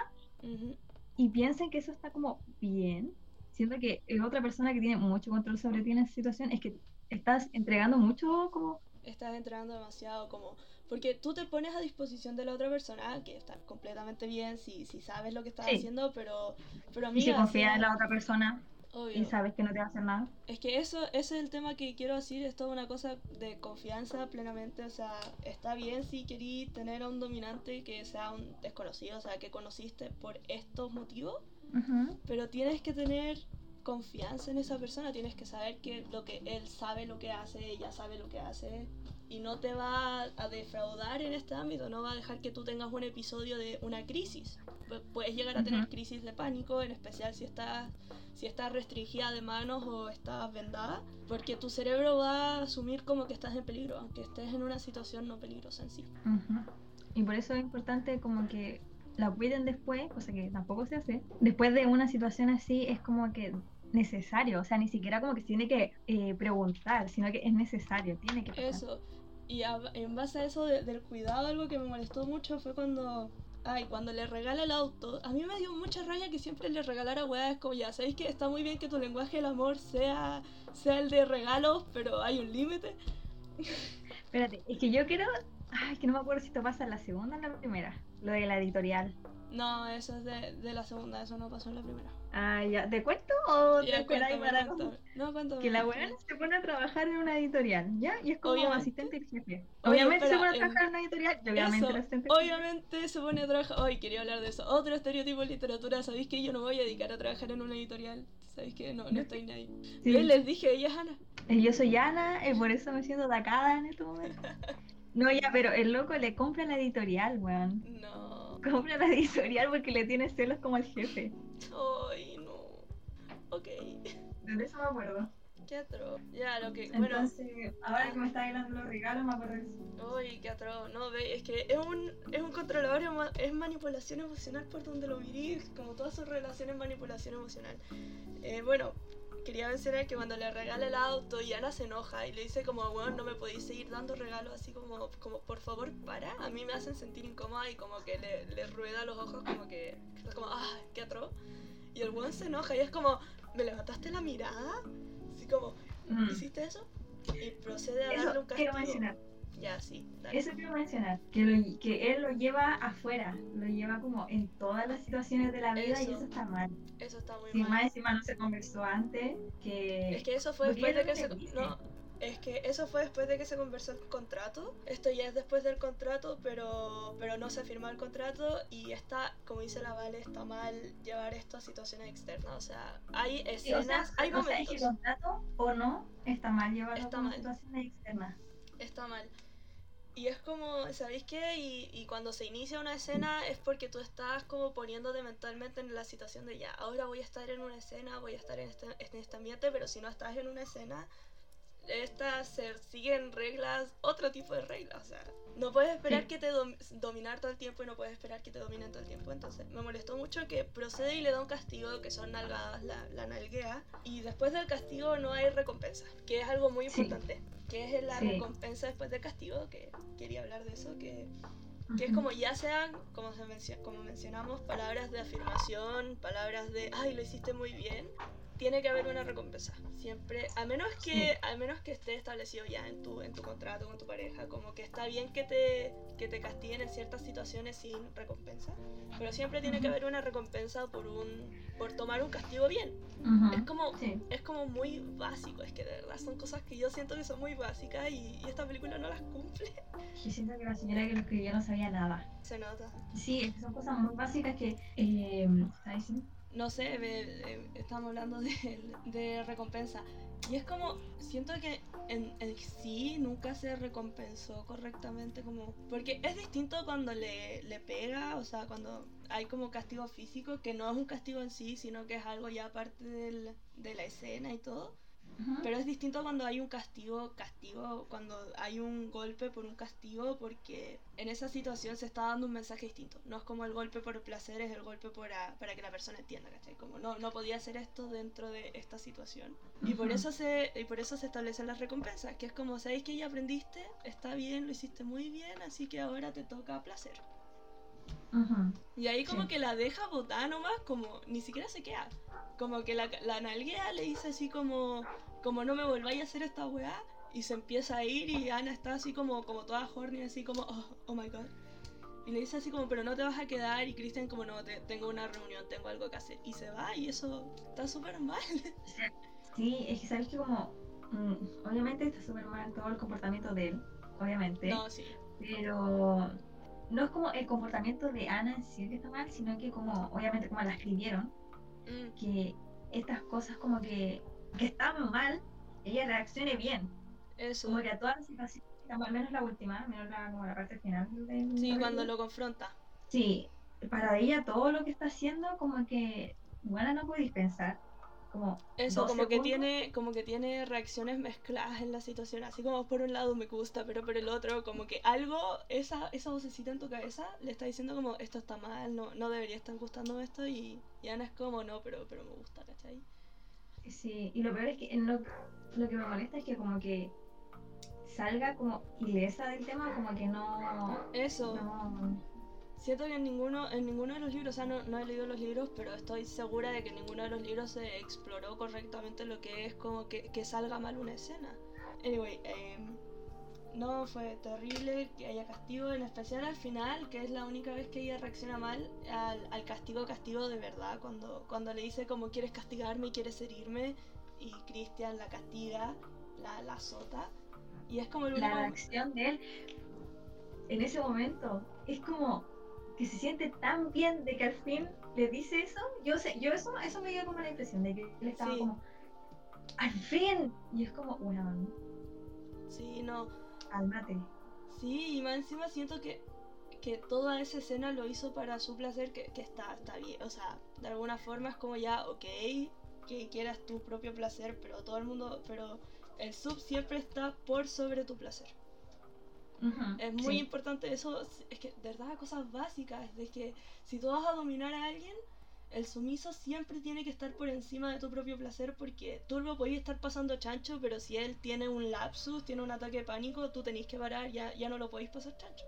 y piensan que eso está como bien, siendo que es otra persona que tiene mucho control sobre ti en esa situación, es que estás entregando mucho como... Estás entregando demasiado como... Porque tú te pones a disposición de la otra persona, que está completamente bien si, si sabes lo que estás Sí. haciendo, pero, pero Y amiga, confía sea- en la otra persona. Obvio. y sabes que no te va a hacer nada. Es que eso, ese es el tema que quiero decir, es toda una cosa de confianza plenamente, o sea, está bien si querís tener a un dominante que sea un desconocido, o sea, que conociste por estos motivos, Ujú. pero tienes que tener confianza en esa persona, tienes que saber que lo que él sabe lo que hace, ella sabe lo que hace y no te va a defraudar en este ámbito, no va a dejar que tú tengas un episodio de una crisis. Pu- Puedes llegar a tener crisis de pánico, en especial si estás si estás restringida de manos o estás vendada, porque tu cerebro va a asumir como que estás en peligro, aunque estés en una situación no peligrosa en sí. Ujú. Y por eso es importante como que la cuiden después, cosa que tampoco se hace. Después de una situación así es como que necesario, o sea, ni siquiera como que se tiene que eh, preguntar, sino que es necesario, tiene que pasar. Eso. Y a- en base a eso de- del cuidado, algo que me molestó mucho fue cuando. Ay, cuando le regala el auto. A mí me dio mucha raya que siempre le regalara weas. Como ya, sabéis que está muy bien que tu lenguaje del amor sea, sea el de regalos, pero hay un límite. Espérate, es que yo quiero, ay, que no me acuerdo si esto pasa en la segunda o en la primera, lo de la editorial. No, eso es de, de la segunda, eso no pasó en la primera. Ah, ya, ¿te cuento o te Ya, esperáis cuéntame, para. No, cuéntame. Que la buena se pone a trabajar en una editorial, ¿ya? Y es como Obviamente. asistente del jefe. Oye, Obviamente se pone a trabajar en una editorial y obviamente Eso, el asistente jefe. obviamente se pone a trabajar. Hoy quería hablar de eso. Otro estereotipo en literatura. ¿Sabéis que yo no voy a dedicar a trabajar en una editorial? ¿Sabéis que no, no estoy nadie? Sí. Yo les dije, ella es Ana. Eh, Yo soy Ana y por eso me siento atacada en este momento. No, ya, pero el loco le compra la editorial, weón. No. Compra la editorial porque le tiene celos como al jefe. De eso me acuerdo. Qué atroz. Ya, lo que. Bueno. Entonces, ahora que me está hablando los regalos, me acuerdo de eso. Uy, qué atroz. No, ve, es que es un, es un controlador, es manipulación emocional por donde lo mirís, como todas sus relaciones manipulación emocional. Eh, bueno, quería mencionar que cuando le regala el auto y Ana se enoja y le dice como, bueno, no me podéis seguir dando regalos así como, como por favor, para. A mí me hacen sentir incómoda y como que le, le rueda los ojos como que, es como, ah, qué atroz. Y el weón se enoja y es como, ¿me levantaste la mirada? Así como, ¿hiciste eso? Y procede a darle Mm. Un quiero castigo. mencionar. Ya, sí, dale. Eso quiero mencionar. Que, lo- que él lo lleva afuera. Lo lleva como en todas las situaciones de la vida y Eso. está mal. Eso está muy Si mal. más encima no se conversó antes, que. Es que eso fue después de que se... No, es que eso fue después de que se conversó el contrato. Esto ya es después del contrato, pero, pero no se firmó el contrato y está, como dice la Vale, está mal llevar esto a situaciones externas. O sea, hay escenas, o sea, hay o sea, momentos. que contrato o no está mal llevarlo Está como mal. situaciones externas. Está mal. Y es como, ¿sabéis qué? Y, y cuando se inicia una escena es porque tú estás como poniéndote mentalmente en la situación de ya, ahora voy a estar en una escena, voy a estar en este, en este ambiente, pero si no estás en una escena, estas se siguen reglas, otro tipo de reglas. O sea, no puedes esperar Sí. que te dom- dominar todo el tiempo y no puedes esperar que te dominen todo el tiempo. Entonces, me molestó mucho que procede y le da un castigo, que son nalgadas, la, la nalguea, y después del castigo no hay recompensa, que es algo muy Sí. importante. Que es la Sí. recompensa después del castigo, que quería hablar de eso, que, que es como ya sean, como, se mencio- como mencionamos, palabras de afirmación, palabras de, ay, lo hiciste muy bien, tiene que haber una recompensa. Siempre, a menos que, a menos que esté establecido ya en tu, en tu contrato con tu pareja, como que está bien que te, que te castiguen en ciertas situaciones sin recompensa, pero siempre tiene que haber una recompensa por un, por tomar un castigo bien. Ujú. Es como, Sí. es como muy básico, es que de verdad son cosas que yo siento que son muy básicas y, y esta película no las cumple. Yo siento que la señora que lo escribió no sabía nada. Se nota. Sí, son cosas muy básicas que. Eh, ¿Sabes? No sé, ve- eh, estamos hablando de, de recompensa. Y es como, siento que en, en sí nunca se recompensó correctamente como... Porque es distinto cuando le, le pega, o sea, cuando hay como castigo físico, que no es un castigo en sí, sino que es algo ya aparte del- de la escena y todo. Pero es distinto cuando hay un castigo, castigo, cuando hay un golpe por un castigo, porque en esa situación se está dando un mensaje distinto. No es como el golpe por placer, es el golpe por a- para que la persona entienda, ¿cachai? Como no, no podía hacer esto dentro de esta situación. Y por eso se, y por eso se establecen las recompensas, que es como, ¿sabéis que ya aprendiste? Está bien, lo hiciste muy bien, así que ahora te toca placer. Ujú. Y ahí como Sí. que la deja botada nomás, como ni siquiera se queda. Como que la, la nalguea le dice así como, como no me volváis a hacer esta weá. Y se empieza a ir y Ana está así como, como toda horny, así como, oh, oh my god. Y le dice así como, pero no te vas a quedar. Y Christian como, no, te, tengo una reunión, tengo algo que hacer. Y se va y eso está súper mal. Sí, es que sabes que como, mm, obviamente está súper mal todo el comportamiento de él, obviamente. No, sí. Pero no es como el comportamiento de Ana en sí que está mal, sino que como, obviamente como la escribieron, Mm, que estas cosas como que, que están mal, ella reaccione bien. eso. Como que a todas las situaciones, al menos la última, menos la, como la parte final del Sí, cuando lo confronta. Sí, para ella todo lo que está haciendo como que, bueno, no podéis pensar. Como Eso, como que tiene, como que tiene reacciones mezcladas en la situación, así como por un lado me gusta, pero por el otro, como que algo, esa, esa vocecita en tu cabeza le está diciendo como esto está mal, no, no debería estar gustando esto, y, y Ana es como no, pero, pero me gusta, ¿cachai? Sí, y lo peor es que lo, lo que me molesta es que como que salga como ilesa del tema, como que no... Eso, no siento que en ninguno, en ninguno de los libros, o sea, no, no he leído los libros, pero estoy segura de que en ninguno de los libros se exploró correctamente lo que es como que, que salga mal una escena. Anyway, em, no, fue terrible que haya castigo, en especial al final, que es la única vez que ella reacciona mal al, al castigo, castigo de verdad, cuando, cuando le dice como quieres castigarme y quieres herirme, y Christian la castiga, la, la azota, y es como el la reacción de él en ese momento es como que se siente tan bien de que al fin le dice eso. Yo sé, yo eso, eso me dio como la impresión de que él estaba Sí. como al fin y es como, bueno, Sí, no, cálmate. Sí, y más encima siento que, que toda esa escena lo hizo para su placer, que, que está, está bien. O sea, de alguna forma es como ya, ok, que quieras tu propio placer, pero todo el mundo, pero el sub siempre está por sobre tu placer. Ujú, Es muy sí. importante eso, es que de verdad cosas básicas, de que si tú vas a dominar a alguien, el sumiso siempre tiene que estar por encima de tu propio placer porque tú lo podías estar pasando chancho, pero si él tiene un lapsus, tiene un ataque de pánico, tú tenés que parar, ya, ya no lo podéis pasar chancho.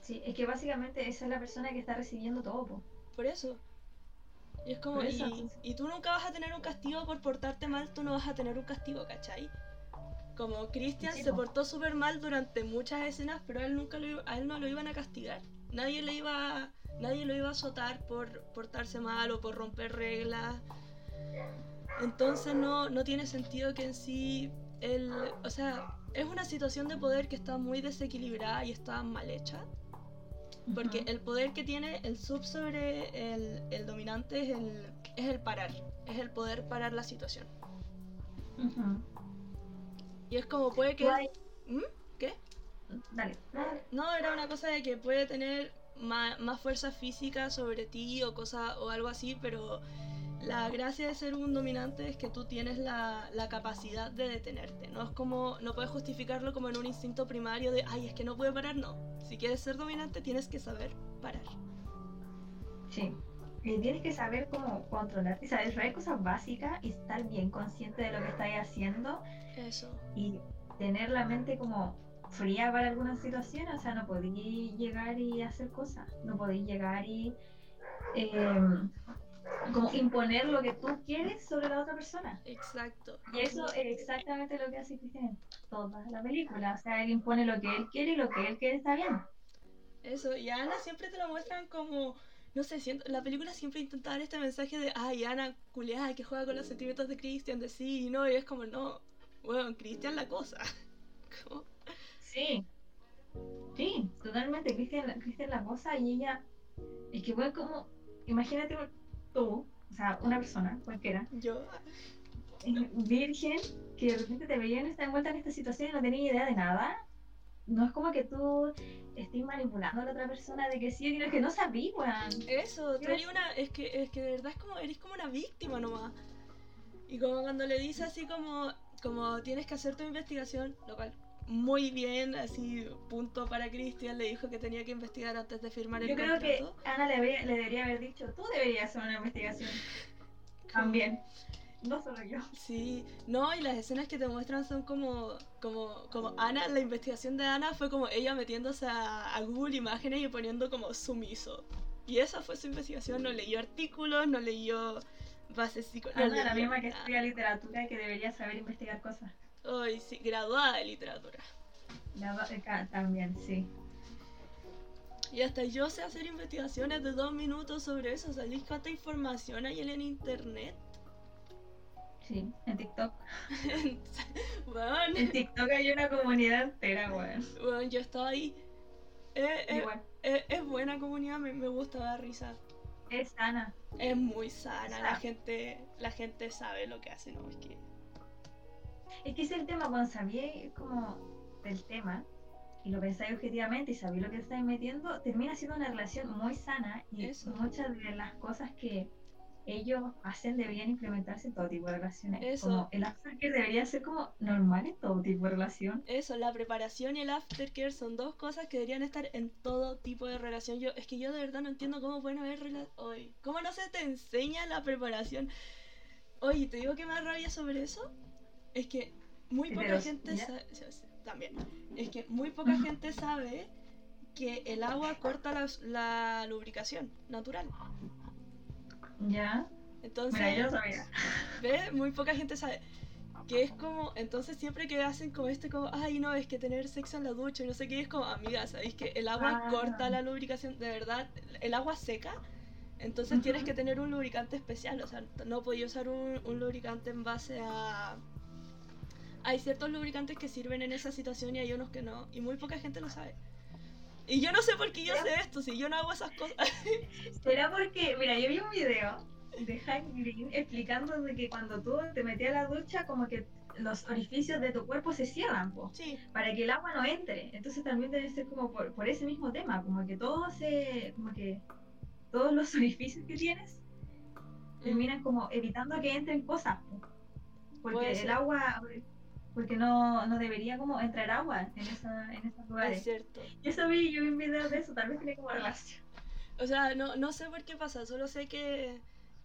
Sí, es que básicamente esa es la persona que está recibiendo todo. po. Por eso. Y es como, eso. y, y tú nunca vas a tener un castigo por portarte mal, tú no vas a tener un castigo, ¿cachai? Como Christian Sí, se po. portó súper mal durante muchas escenas, pero a él nunca lo, a él no lo iban a castigar. Nadie le iba, nadie lo iba a azotar por portarse mal o por romper reglas. Entonces no, no tiene sentido que en sí él, o sea, es una situación de poder que está muy desequilibrada y está mal hecha. Porque el poder que tiene el sub sobre el, el dominante es el, es el parar, es el poder parar la situación. Y es como puede que... ¿Mm? ¿Qué? Dale. dale. No, era una cosa de que puede tener ma- más, fuerza física sobre ti o cosa o algo así, pero la gracia de ser un dominante es que tú tienes la, la capacidad de detenerte. No es como, no puedes justificarlo como en un instinto primario de, ay, es que no puede parar, no. Si quieres ser dominante tienes que saber parar. Sí. Y tienes que saber cómo controlarte, saber saber cosas básicas y estar bien consciente de lo que estás haciendo Eso. y tener la mente como fría para algunas situaciones, o sea, no podéis llegar y hacer cosas, no podéis llegar y em, como imponer lo que tú quieres sobre la otra persona. Exacto. Y eso es exactamente lo que hace Cristian en toda la película, o sea, él impone lo que él quiere y lo que él quiere está bien. Eso, y a Ana siempre te lo muestran como, no sé, siento, la película siempre intenta dar este mensaje de, ay, Ana, culeada, que juega con los sentimientos de Christian, de sí y no, y es como, no, bueno, Christian la cosa. Como, Sí, sí, totalmente, Cristian, Cristian la cosa y ella, es que fue como, imagínate tú, o sea, una persona, cualquiera, yo, eh, virgen, que de repente te veían estar envuelta en esta situación y no tenía idea de nada. No es como que tú estés manipulando a la otra persona de que sí, sino que no sabí, weón. eso, tú eres una, es que, es que de verdad es como, eres como una víctima nomás. Y como cuando le dice así como, como tienes que hacer tu investigación, lo cual muy bien, así punto para Christian, le dijo que tenía que investigar antes de firmar el Yo creo que. Ana le debería, le debería haber dicho, tú deberías hacer una investigación. También. No solo yo. Sí, no, y las escenas que te muestran son como, como, como Ana, la investigación de Ana fue como ella metiéndose a, a Google Imágenes y poniendo como sumiso. Y esa fue su investigación, no leyó artículos, no leyó bases psicológicas. Ana, la misma que estudia literatura y que debería saber investigar cosas. Ay, sí, graduada de literatura. La también, sí. Y hasta yo sé hacer investigaciones de dos minutos sobre eso. ¿Sabéis cuánta información hay en el internet? Sí, en TikTok. Weón, En TikTok hay una comunidad entera, weón. weón, yo estaba ahí. Eh, eh, eh, es buena comunidad, me, me gusta dar risa. Es sana. Es muy sana, la gente, la gente sabe lo que hace, ¿no? Es que. Es que es el tema, cuando sabía como del tema y lo pensáis objetivamente y sabéis lo que estáis metiendo, termina siendo una relación muy sana y Eso. muchas de las cosas que ellos hacen deberían implementarse en todo tipo de relaciones. Eso. Como el aftercare debería ser como normal en todo tipo de relación. Eso, la preparación y el aftercare son dos cosas que deberían estar en todo tipo de relación. Yo, es que yo de verdad no entiendo cómo pueden haber hoy. ¿Cómo no se te enseña la preparación? Oye, te digo que me da rabia sobre eso. Es que muy poca pero- gente sabe. También. Es que muy poca gente sabe que el agua corta la, la lubricación natural. ¿Ya? Entonces. Mira, yo sabía. ¿Ves? Muy poca gente sabe. Que es como, entonces siempre que hacen como este, como, ay no, es que tener sexo en la ducha no sé qué, es como, amiga, ¿sabéis que el agua Ah. corta la lubricación? De verdad, el agua seca, entonces tienes que tener un lubricante especial, o sea, no podía usar un, un lubricante en base a... Hay ciertos lubricantes que sirven en esa situación y hay unos que no, y muy poca gente lo sabe. Y yo no sé por qué yo sé esto, si yo no hago esas cosas. ¿Será porque, mira, yo vi un video de Hank Green explicando de que cuando tú te metías a la ducha, como que los orificios de tu cuerpo se cierran, po, sí, para que el agua no entre. Entonces también debe ser como por, por ese mismo tema, como que todo se, como que todos los orificios que tienes terminan como evitando que entren cosas, po. porque el agua, porque no, no debería como entrar agua en, esa, en esos es lugares. cierto. Y eso vi, yo vi un video de eso, tal vez tiene como relación. O sea, no, no sé por qué pasa, solo sé que,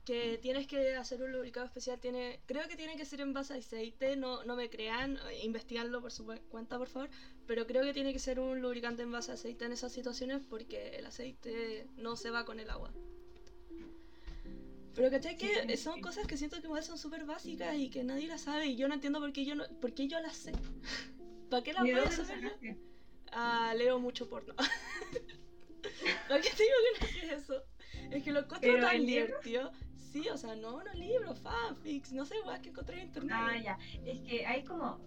que tienes que hacer un lubricado especial. Tiene, creo que tiene que ser en base a aceite, no, no me crean, investigadlo por su cuenta, por favor. Pero creo que tiene que ser un lubricante en base a aceite en esas situaciones porque el aceite no se va con el agua. Pero ¿cachai? Que son cosas que siento que igual son súper básicas y que nadie las sabe y yo no entiendo por qué yo, no, por qué yo las sé. ¿Para qué las ¿Y de voy a saber? Ah, leo mucho porno. ¿Para qué te digo que no sé eso? Es que lo encuentro ¿Pero tan divertido. Sí, o sea, no, no libros, fanfics, no sé, weas que encontré en internet. Ah, ya. Es que hay como,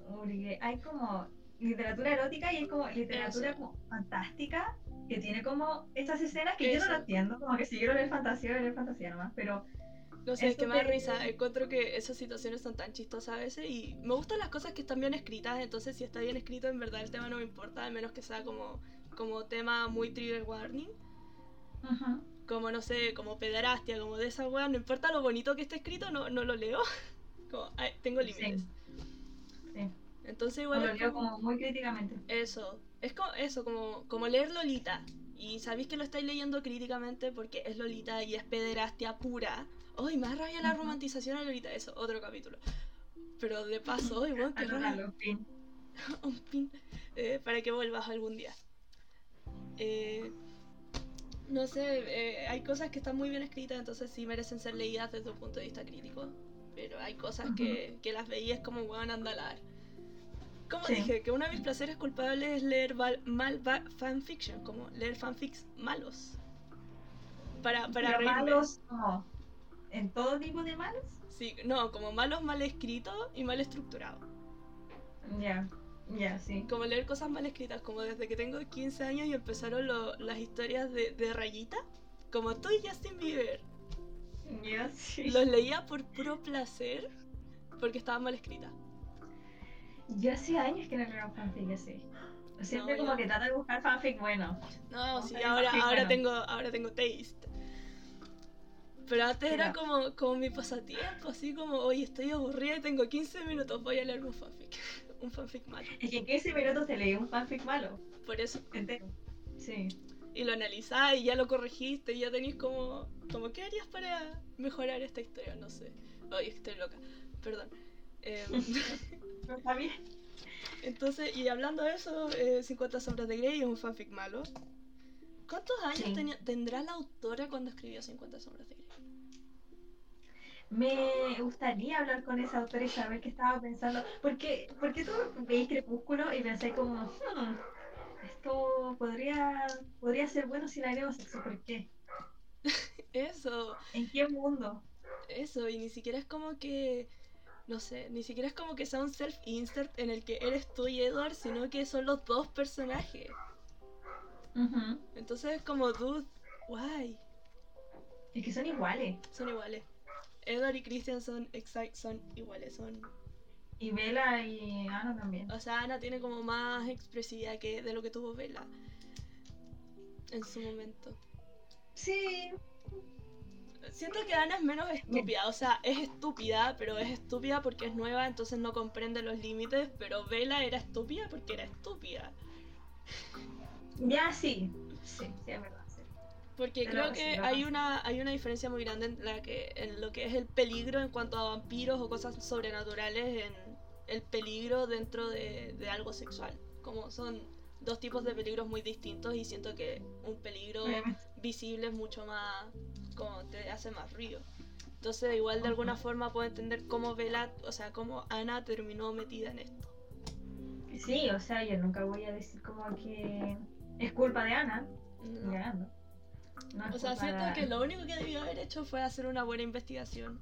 hay como literatura erótica y hay como literatura Eso. como fantástica que tiene como estas escenas que yo no Eso. lo entiendo, como que si quiero leer fantasía, leer fantasía nomás, pero No sé, es eso que me da risa. Encuentro que esas situaciones son tan chistosas a veces y me gustan las cosas que están bien escritas. Entonces, si está bien escrito, en verdad el tema no me importa, al menos que sea como, como tema muy trigger warning. Ujú. Como, no sé, como pederastia, como de esa wea. No importa lo bonito que esté escrito, no, no lo leo. Como, ay, tengo límites. sí. Entonces, Lo igual. es leo como- como muy críticamente. Eso, es como eso, como, como leer Lolita. Y sabéis que lo estáis leyendo críticamente porque es Lolita y es pederastia pura. ¡Ay, más rabia la romantización a Lolita! Eso, otro capítulo. Pero de paso, ¡ay, weón, qué rabia! Un pin. eh, para que vuelvas algún día. Eh, no sé, eh, hay cosas que están muy bien escritas, entonces sí merecen ser leídas desde un punto de vista crítico. Pero hay cosas que, que las veías como weón andalar. Como Sí. dije, que uno de mis placeres culpables es leer mal fanfiction, como leer fanfics malos. Para, para Pero malos como en todo tipo de malos. Sí, no, como malos mal escritos y mal estructurados. Ya, ya, sí. como leer cosas mal escritas, como desde que tengo 15 años y empezaron lo- las historias de, de Rayita, como tú y Justin Bieber. Yo sí. Los leía por puro placer porque estaban mal escritas. Yo hace años que no leo fanfic así. Siempre No, como yo- que trato de buscar fanfic bueno. No, sí, ahora, ahora bueno. tengo, ahora tengo taste. Pero antes era como, como mi pasatiempo, así como, oye, estoy aburrida y tengo 15 minutos, voy a leer un fanfic. un fanfic malo. Es que en 15 minutos te leí un fanfic malo. Por eso. Entero. Sí. Y lo analizás y ya lo corregiste y ya tenéis como, como, ¿qué harías para mejorar esta historia? No sé. Oye, estoy loca. Perdón. Bien. entonces, y hablando de eso, eh, 50 sombras de Grey es un fanfic malo. ¿Cuántos años Sí. tendrá la autora cuando escribió 50 sombras de Grey? Me gustaría hablar con esa autora y saber qué estaba pensando. Porque, porque tú veis Crepúsculo y pensáis como, hmm, esto podría, podría ser bueno si le agrego sexo, ¿por qué? Eso, ¿En qué mundo? eso, y ni siquiera es como que, no sé, ni siquiera es como que sea un self-insert en el que eres tú y Edward, sino que son los dos personajes. Entonces es como, dude, why? Es que son iguales. Son iguales. Edward y Christian son exact, son iguales, son... Y Bella y Ana también. O sea, Ana tiene como más expresividad que de lo que tuvo Bella en su momento. Sí. Siento que Ana es menos estúpida, o sea, es estúpida, pero es estúpida porque es nueva, entonces no comprende los límites, pero Bella era estúpida porque era estúpida. Ya sí. Sí, sí, es verdad. sí. Porque Pero creo que hay una, hay una diferencia muy grande en, la que, en lo que es el peligro en cuanto a vampiros o cosas sobrenaturales, en el peligro dentro de, de algo sexual. Como son dos tipos de peligros muy distintos y siento que un peligro. Visible es mucho más, como te hace más ruido. Entonces igual de alguna forma puedo entender cómo Bella, o sea, cómo Ana terminó metida en esto. Sí, o sea, yo nunca voy a decir como que es culpa de Ana. No. O sea, siento de- que lo único que debió haber hecho fue hacer una buena investigación.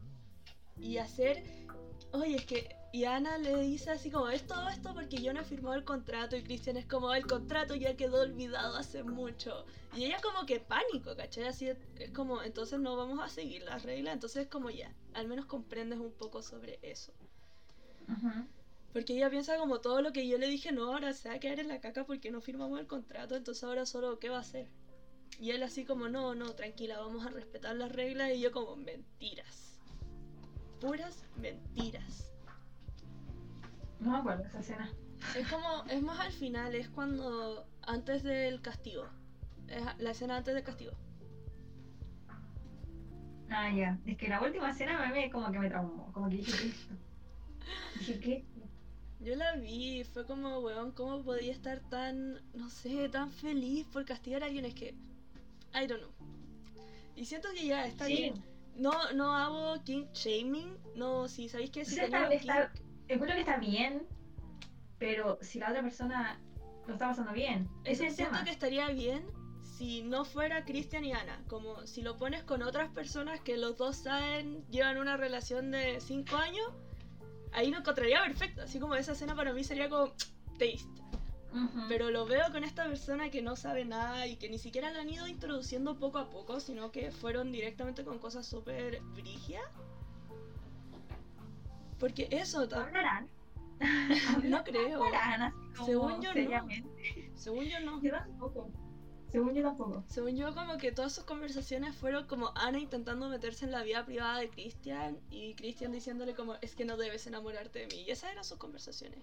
Y hacer. Oye, es que. Y Ana le dice así como: Es todo esto porque yo no he firmado el contrato. Y Cristian es como: El contrato ya quedó olvidado hace mucho. Y ella, como que pánico, ¿cachai? Así es es como: Entonces no vamos a seguir las reglas. Entonces, es como ya. Al menos comprendes un poco sobre eso. Porque ella piensa como todo lo que yo le dije: No, ahora se va a quedar en la caca porque no firmamos el contrato. Entonces, ahora solo, ¿qué va a hacer? Y él así como, no, no, tranquila, vamos a respetar las reglas. Y yo como, mentiras. Puras mentiras. No me acuerdo esa escena. Es como, es más al final, es cuando, antes del castigo. Es la escena antes del castigo. Ah, ya. Es que la última escena a mí como que me traumó. Como que dije, ¿qué esto? Dije, ¿qué? Yo la vi, fue como, weón, ¿cómo podía estar tan, no sé, tan feliz por castigar a alguien? Es que, I don't know. Y siento que ya está Sí. bien. No, no hago king shaming. No, si sabéis que O si sea, tenía está, encuentro que está bien, pero si la otra persona lo está pasando bien. Es el siento tema. que estaría bien si no fuera Cristian y Ana. Como si lo pones con otras personas que los dos saben, llevan una relación de 5 años, ahí lo encontraría perfecto. Así como esa escena para mí sería como taste. Ujú. Pero lo veo con esta persona que no sabe nada y que ni siquiera la han ido introduciendo poco a poco, sino que fueron directamente con cosas súper brigias. Porque eso, ¿Hablarán? no creo. Hablarán Según yo, no. Según yo no. Yo tampoco. Según yo tampoco. Según yo, como que todas sus conversaciones fueron como Ana intentando meterse en la vida privada de Christian y Christian diciéndole como es que no debes enamorarte de mí. Y esas eran sus conversaciones.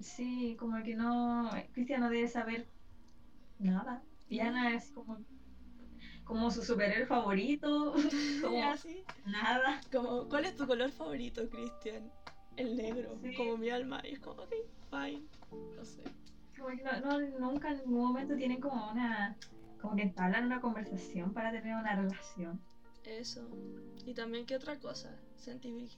Sí, como que no. Cristian no debe saber nada. Y Ana es como. Como su superhéroe favorito. Como así, nada. como, ¿cuál es tu color favorito, Christian? El negro, Sí. como mi alma. Y es como, ok, fine. No sé. Como que no, no- nunca en ningún momento tienen como una. Como que entablan una conversación para tener una relación. Eso. Y también, ¿qué otra cosa? Sentí.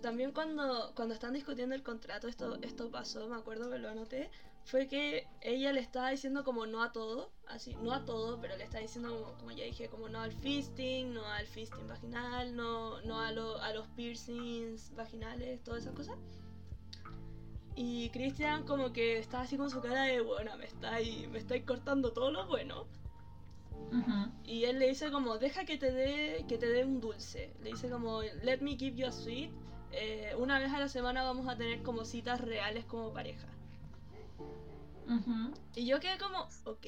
También cuando, cuando están discutiendo el contrato, esto, esto pasó, me acuerdo que lo anoté, fue que ella le estaba diciendo como no a todo, así, no a todo, pero le estaba diciendo como, como ya dije, como no al fisting, no al fisting vaginal, no, no a, lo- a los piercings vaginales, todas esas cosas. Y Christian como que estaba así con su cara de, bueno, me estáis, me estáis cortando todo lo bueno. Ujú. Y él le dice como, deja que te dé que te dé un dulce. Le dice como, let me give you a sweet. Eh, una vez a la semana vamos a tener como citas reales como pareja. Y yo quedé como, ok,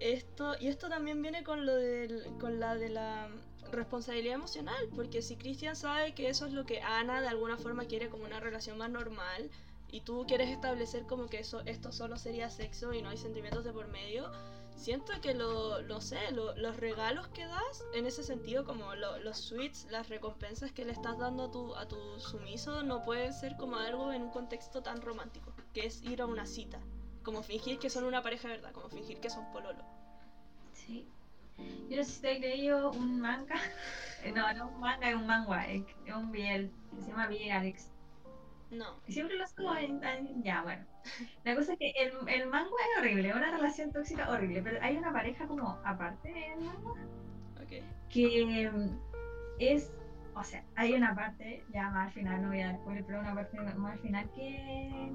esto, y esto también viene con lo del, con la de la responsabilidad emocional, porque si Christian sabe que eso es lo que Ana de alguna forma quiere como una relación más normal, y tú quieres establecer como que eso, esto solo sería sexo y no hay sentimientos de por medio, siento que lo, no sé, lo- los regalos que das en ese sentido, como lo- los sweets, las recompensas que le estás dando a tu, a tu sumiso, no pueden ser como algo en un contexto tan romántico, que es ir a una cita. Como fingir que son una pareja de verdad, como fingir que son pololo. Sí. Yo no sé si te he leído un manga. Eh, No, no un manga, es un manga, es un que se llama BL Alex. No. Siempre lo subo en, en- Ya, bueno. La cosa es que el, el mango es horrible, una relación tóxica horrible, pero hay una pareja como aparte del mango Ok. que mm, es, o sea, hay una parte, ya más al final, no voy a dar spoiler, pero una parte más al final que,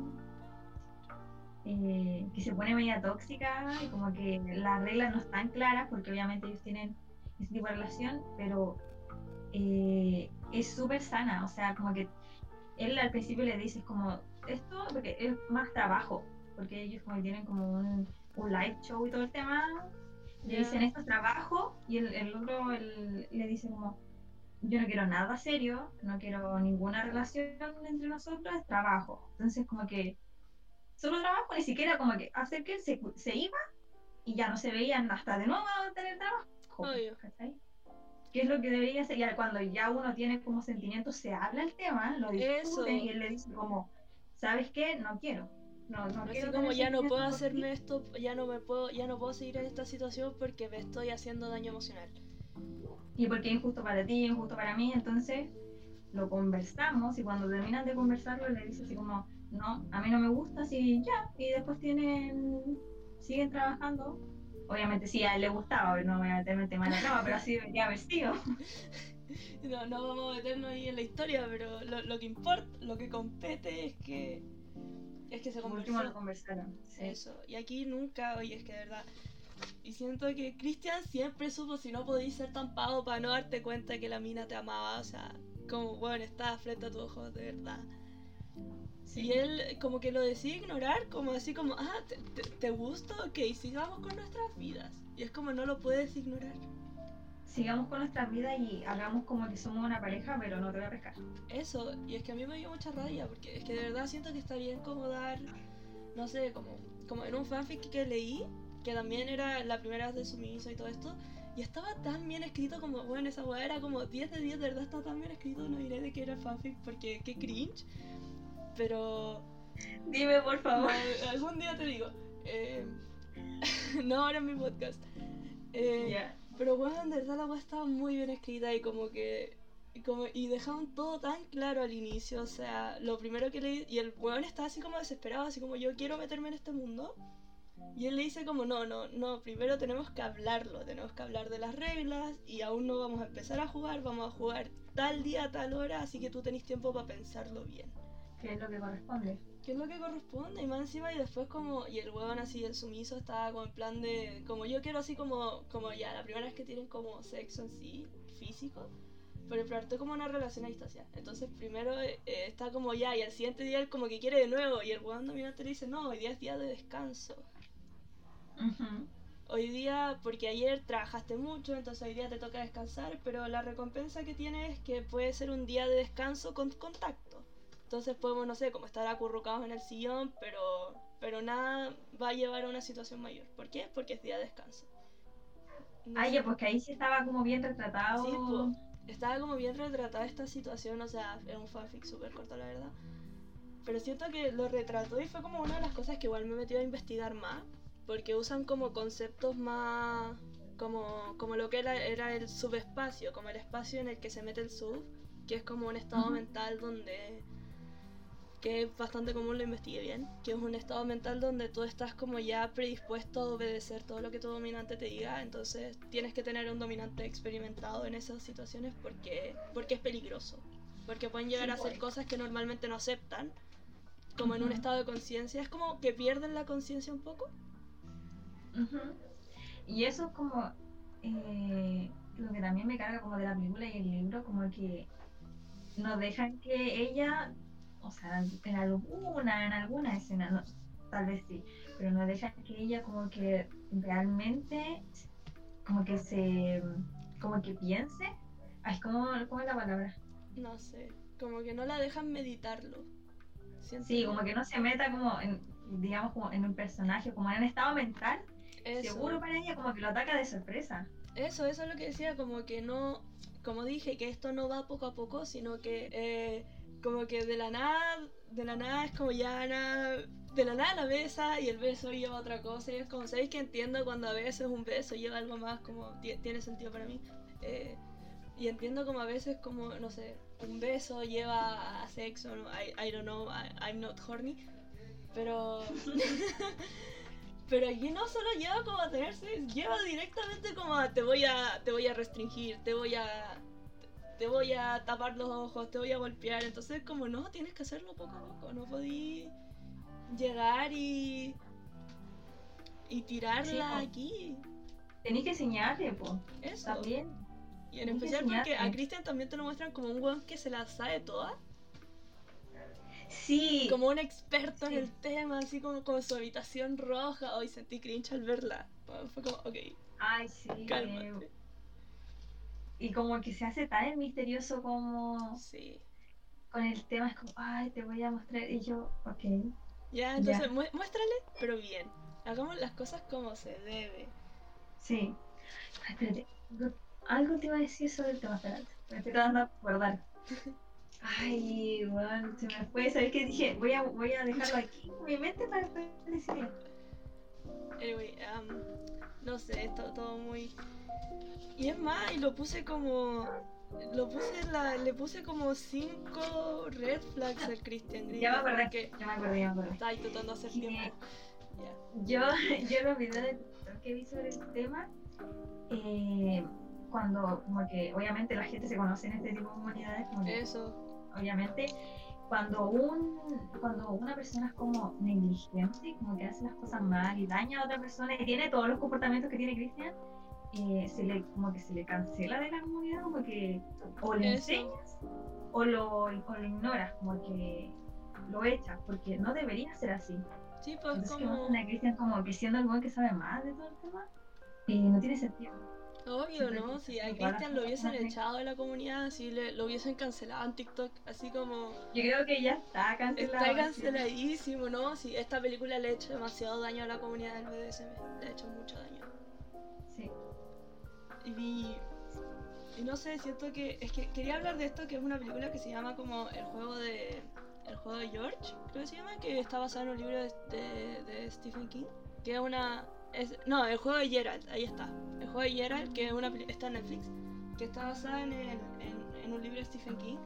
eh, que se pone media tóxica y como que las reglas no están claras porque obviamente ellos tienen ese tipo de relación, pero eh, es súper sana, o sea, como que él al principio le dice como esto, porque es más trabajo, porque ellos como que tienen como un, un live show y todo el tema, le Ya. dicen esto es trabajo y el, el otro el- le dice como yo no quiero nada serio, no quiero ninguna relación entre nosotros, es trabajo. Entonces como que solo trabajo, ni siquiera como que hacer que se, se iba y ya no se veían hasta de nuevo a tener trabajo. Obvio. Que es lo que debería ser, ya cuando ya uno tiene como sentimientos, se habla el tema, lo discuten y él le dice como, ¿sabes qué? No quiero. No, no Así quiero como ya no puedo sentimientos por ti". hacerme esto, ya no me puedo, ya no puedo seguir en esta situación porque me estoy haciendo daño emocional. y porque es injusto para ti, es injusto para mí, entonces lo conversamos y cuando terminan de conversarlo le dice así como, no, a mí no me gusta, así ya, y después tienen, siguen trabajando. Obviamente sí, a él le gustaba, no voy a meterme en tema de la cama, pero así debería haber sido. No, no vamos a meternos ahí en la historia, pero lo, lo que importa, lo que compete es que es que se último lo conversó. conversaron. sí. Eso. Y aquí nunca, oye, es que de verdad. Y siento que Cristian siempre supo si no podías ser tan pavo para no darte cuenta que la mina te amaba. O sea, como, bueno, estaba frente a tus ojos, de verdad. Sí. Y él como que lo decide ignorar, como así como, ah, ¿te, te, te gusta? Ok, sigamos con nuestras vidas. Y es como no lo puedes ignorar. Sigamos con nuestras vidas y hagamos como que somos una pareja, pero no te voy a pescar. Eso, y es que a mí me dio mucha rabia, porque es que de verdad siento que está bien como dar, no sé, como, como en un fanfic que leí, que también era la primera vez de sumiso y todo esto, y estaba tan bien escrito como, bueno, esa weá era como 10 de 10, de verdad está tan bien escrito, no diré de que era fanfic porque qué cringe, pero Dime, por no, favor. algún día te digo, eh, no ahora en mi podcast. Eh, Ya. pero bueno, de verdad la weá estaba muy bien escrita y como que. y Como, y dejaban todo tan claro al inicio, o sea, lo primero que le y el weón estaba así como desesperado, así como yo quiero meterme en este mundo. Y él le dice como no, no, no, primero tenemos que hablarlo, tenemos que hablar de las reglas y aún no vamos a empezar a jugar, vamos a jugar tal día, tal hora, así que tú tenés tiempo para pensarlo bien. Que es lo que corresponde. ¿Qué es lo que corresponde? Y más encima y después como, y el huevón así, el sumiso estaba como en plan de, como yo quiero así como, como ya, la primera vez que tienen como sexo en sí, físico, pero en plan, como una relación a distancia. Entonces primero eh, eh, está como ya, y al siguiente día él como que quiere de nuevo, y el huevón dominante le dice, no, hoy día es día de descanso. Ujú. Hoy día, porque ayer trabajaste mucho, entonces hoy día te toca descansar, pero la recompensa que tiene es que puede ser un día de descanso con contacto. Entonces podemos, no sé, como estar acurrucados en el sillón, pero, pero nada va a llevar a una situación mayor. ¿Por qué? Porque es día de descanso. No Ah, sé, pues que ahí sí estaba como bien retratado. Sí, po. Estaba como bien retratada esta situación, o sea, es un fanfic súper corto, la verdad. Pero siento que lo retrató y fue como una de las cosas que igual me metió a investigar más, porque usan como conceptos más, como, como lo que era, era el subespacio, como el espacio en el que se mete el sub, que es como un estado Ujú. mental donde, que es bastante común, lo investigué bien, que es un estado mental donde tú estás como ya predispuesto a obedecer todo lo que tu dominante te diga, entonces tienes que tener un dominante experimentado en esas situaciones porque, porque es peligroso, porque pueden llegar Sí, a hacer cosas que normalmente no aceptan, como en un estado de conciencia, es como que pierden la conciencia un poco. Y eso es como eh, lo que también me carga como de la película y el libro, como que no dejan que ella, o sea, en alguna, en alguna escena, no, tal vez sí, pero no dejan que ella como que realmente, como que se, como que piense, ay, ¿cómo, cómo es la palabra? No sé, como que no la dejan meditarlo. Siento Sí, como que no se meta como en, digamos, como en un personaje, como en un estado mental, Eso. seguro para ella como que lo ataca de sorpresa. Eso, eso es lo que decía, como que no, como dije, que esto no va poco a poco, sino que eh, como que de la nada, de la nada es como ya nada, de la nada la besa y el beso lleva otra cosa, y es como, ¿sabéis que entiendo cuando a veces un beso lleva algo más, como ti- tiene sentido para mí? Eh, y entiendo como a veces como, no sé, un beso lleva a sexo, no, I, I don't know, I, I'm not horny, pero... pero aquí no solo lleva como a tener sexo, lleva directamente como a te voy a, te voy a restringir, te voy a... Te voy a tapar los ojos, te voy a golpear. Entonces, como no, tienes que hacerlo poco a poco. No podí llegar y. y tirarla Sí, aquí. Tenés que enseñarle, po. Eso. También. Y en especial porque a. Christian también te lo muestran como un weón que se la sabe toda. Sí. Como un experto Sí. en el tema, así como con su habitación roja. Hoy sentí cringe al verla. Fue como, ok, Ay, sí. cálmate. Y como que se hace tan misterioso como Sí. con el tema, es como, ay, te voy a mostrar. Y yo, ok. Ya, entonces mu- muéstrale, pero bien. Hagamos las cosas como se debe. Sí. Espérate. algo- te iba a decir sobre el tema, espérate. Me estoy tratando de acordar. Ay, bueno, se me fue. ¿Sabes qué? Dije, voy a, voy a dejarlo aquí en mi mente para después decirlo. Anyway, um, no sé, todo, todo muy... Y es más, y lo puse como... Lo puse la, le puse como cinco red flags al Christian Grey. Ya me acordé. porque Ya me acordé, ya me acordé. Estaba intentando hacer tiempo. Ya. Yo, yo los videos de que vi sobre el tema, eh, cuando como que obviamente la gente se conoce en este tipo de humanidades, como que Eso. obviamente cuando un cuando una persona es como negligente, como que hace las cosas mal y daña a otra persona y tiene todos los comportamientos que tiene Cristian, eh, se le como que se le cancela de la comunidad, como que o le Eso. enseñas o lo, o lo ignoras, como que lo echas, porque no debería ser así. Sí, pues Entonces que como... a Cristian como que siendo el buen que sabe más de todo el tema, eh, no tiene sentido. Obvio, ¿no? Si a Christian lo hubiesen echado de la comunidad, si le, lo hubiesen cancelado en TikTok, así como... Yo creo que ya está cancelado. Está canceladísimo, ¿no? Si esta película le ha hecho demasiado daño a la comunidad del BDSM, le ha hecho mucho daño. Sí. Y, y no sé, siento que. Es que quería hablar de esto, que es una película que se llama como El juego de. El juego de George, creo que se llama, que está basada en un libro de, de- de Stephen King. Que es una. No, el juego de Gerald, ahí está. El juego de Gerald, que es una está en Netflix, que está basada en, un libro de Stephen King,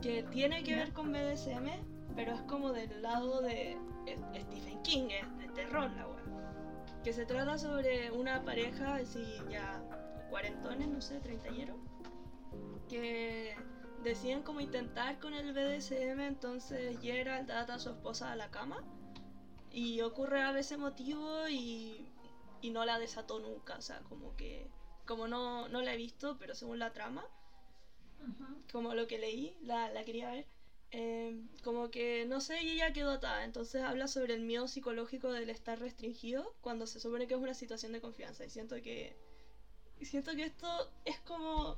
que tiene que ver con BDSM, pero es como del lado de es- Stephen King, es de terror la wea. Que se trata sobre una pareja, así ya cuarentones, no sé, treintañeros, que deciden como intentar con el BDSM, entonces Gerald ata a su esposa a la cama y ocurre a veces motivo y, y no la desató nunca, o sea, como que, como no, no la he visto, pero según la trama, Ujú. como lo que leí, la, la quería ver, eh, como que, no sé, y ella quedó atada, entonces habla sobre el miedo psicológico del estar restringido cuando se supone que es una situación de confianza y siento que, siento que esto es como,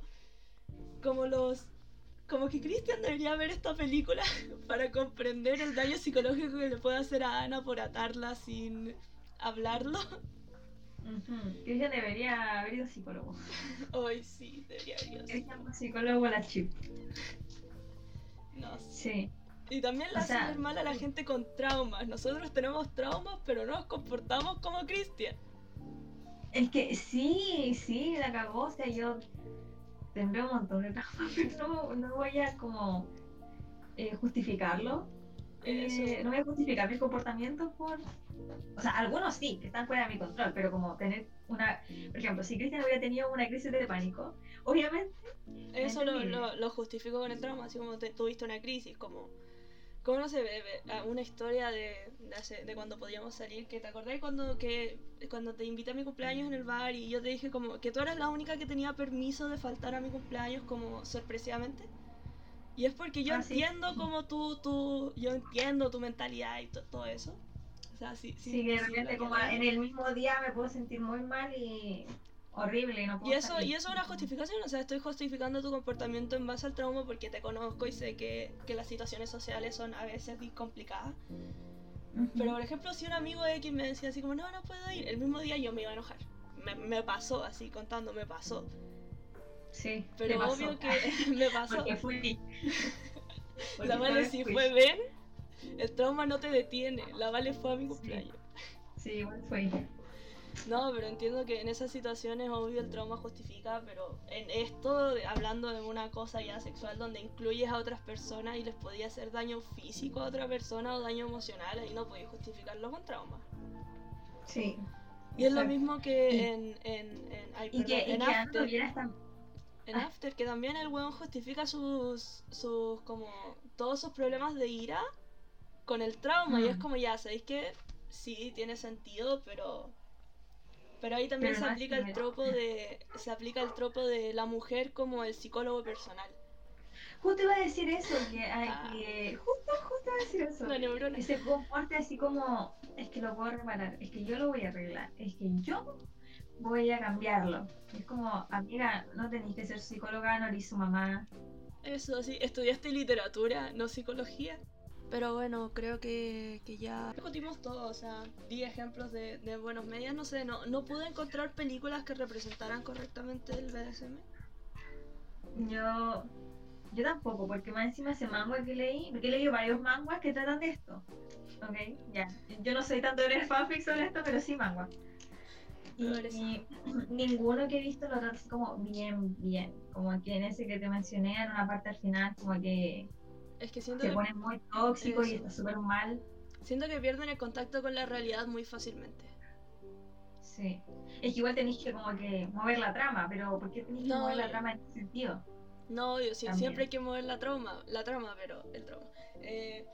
como los, como que Christian debería ver esta película para comprender el daño psicológico que le puede hacer a Ana por atarla sin hablarlo. Ujú. Cristian debería haber ido a psicólogo. Hoy sí, debería haber ido psicólogo a la chip. No sé. Sí. Y también le hace ver mal a la gente con traumas. Nosotros tenemos traumas, pero no nos comportamos como Cristian. Es que sí, sí, la cagó. O sea, yo tendré un montón de traumas, pero no, no voy a como eh, justificarlo. Eh, no voy a justificar mis comportamientos por... O sea, algunos sí, que están fuera de mi control, pero como tener una... Por ejemplo, si Cristian hubiera tenido una crisis de pánico, obviamente... Eso lo, lo, lo justifico con el trauma, así como te- tuviste una crisis, como... Como no sé, ve- una historia de, de, hace- de cuando podíamos salir, que te acordás cuando, que, cuando te invité a mi cumpleaños en el bar y yo te dije como que tú eras la única que tenía permiso de faltar a mi cumpleaños como sorpresivamente? Y es porque yo Ah, sí. entiendo como tú, tú, yo entiendo tu mentalidad y to- todo eso. O sea, sí, sí. Sí, que de sí, repente como en el mismo día me puedo sentir muy mal y horrible y no puedo Y eso, salir. y eso es una justificación, o sea, estoy justificando tu comportamiento en base al trauma porque te conozco y sé que, que las situaciones sociales son a veces complicadas. Pero por ejemplo, si un amigo X me decía así como, no, no puedo ir, el mismo día yo me iba a enojar. Me, me pasó así, contando, me pasó. Sí, Pero me pasó. obvio que me pasó. Porque fui. Porque La Vale si vez fue ven, el trauma no te detiene. La Vale fue a mi cumpleaños. Sí, igual fue. No, pero entiendo que en esas situaciones, obvio, el trauma justifica, pero en esto, hablando de una cosa ya sexual donde incluyes a otras personas y les podía hacer daño físico a otra persona o daño emocional, ahí no podéis justificarlo con trauma. Sí. Y es lo mismo que Y- en, en, en, ay, Y que, perdón, y en que Ana After. En Ah. After, que también el weón justifica sus, sus, como, todos sus problemas de ira con el trauma. Y es Mm. como, ya, ¿sabéis que Sí, tiene sentido, pero... Pero ahí también Pero se aplica el tropo de... Se aplica el tropo de la mujer como el psicólogo personal. Justo iba a decir eso, que, Ah. que- justo, justo iba a decir eso. La neurona. Que se comporte así como, es que lo puedo reparar, es que yo lo voy a arreglar, es que yo voy a cambiarlo. Es como, amiga, no tenéis que ser psicóloga, no eres su mamá. Eso, sí, estudiaste literatura, no psicología. Pero bueno, creo que, que ya discutimos todo, o sea, di ejemplos de, de buenos medios, no sé, no, no pude encontrar películas que representaran correctamente el BDSM. Yo, yo tampoco, porque más encima ese manga que leí, porque he leído varios manguas que tratan de esto. Ok, ya. Yo no soy tanto de leer fanfic sobre esto, pero sí manga. Y, ninguno que he visto lo trata como bien, bien. Como que en ese que te mencioné, en una parte al final, como que Es que siento se que, pone muy tóxico y está súper mal. siento que pierden el contacto con la realidad muy fácilmente. Sí. Es que igual tenéis que como que mover la trama, pero ¿por qué tenéis que mover la trama en ese sentido? No, yo sí, También. siempre hay que mover la trauma, la trama, pero el trauma. Eh,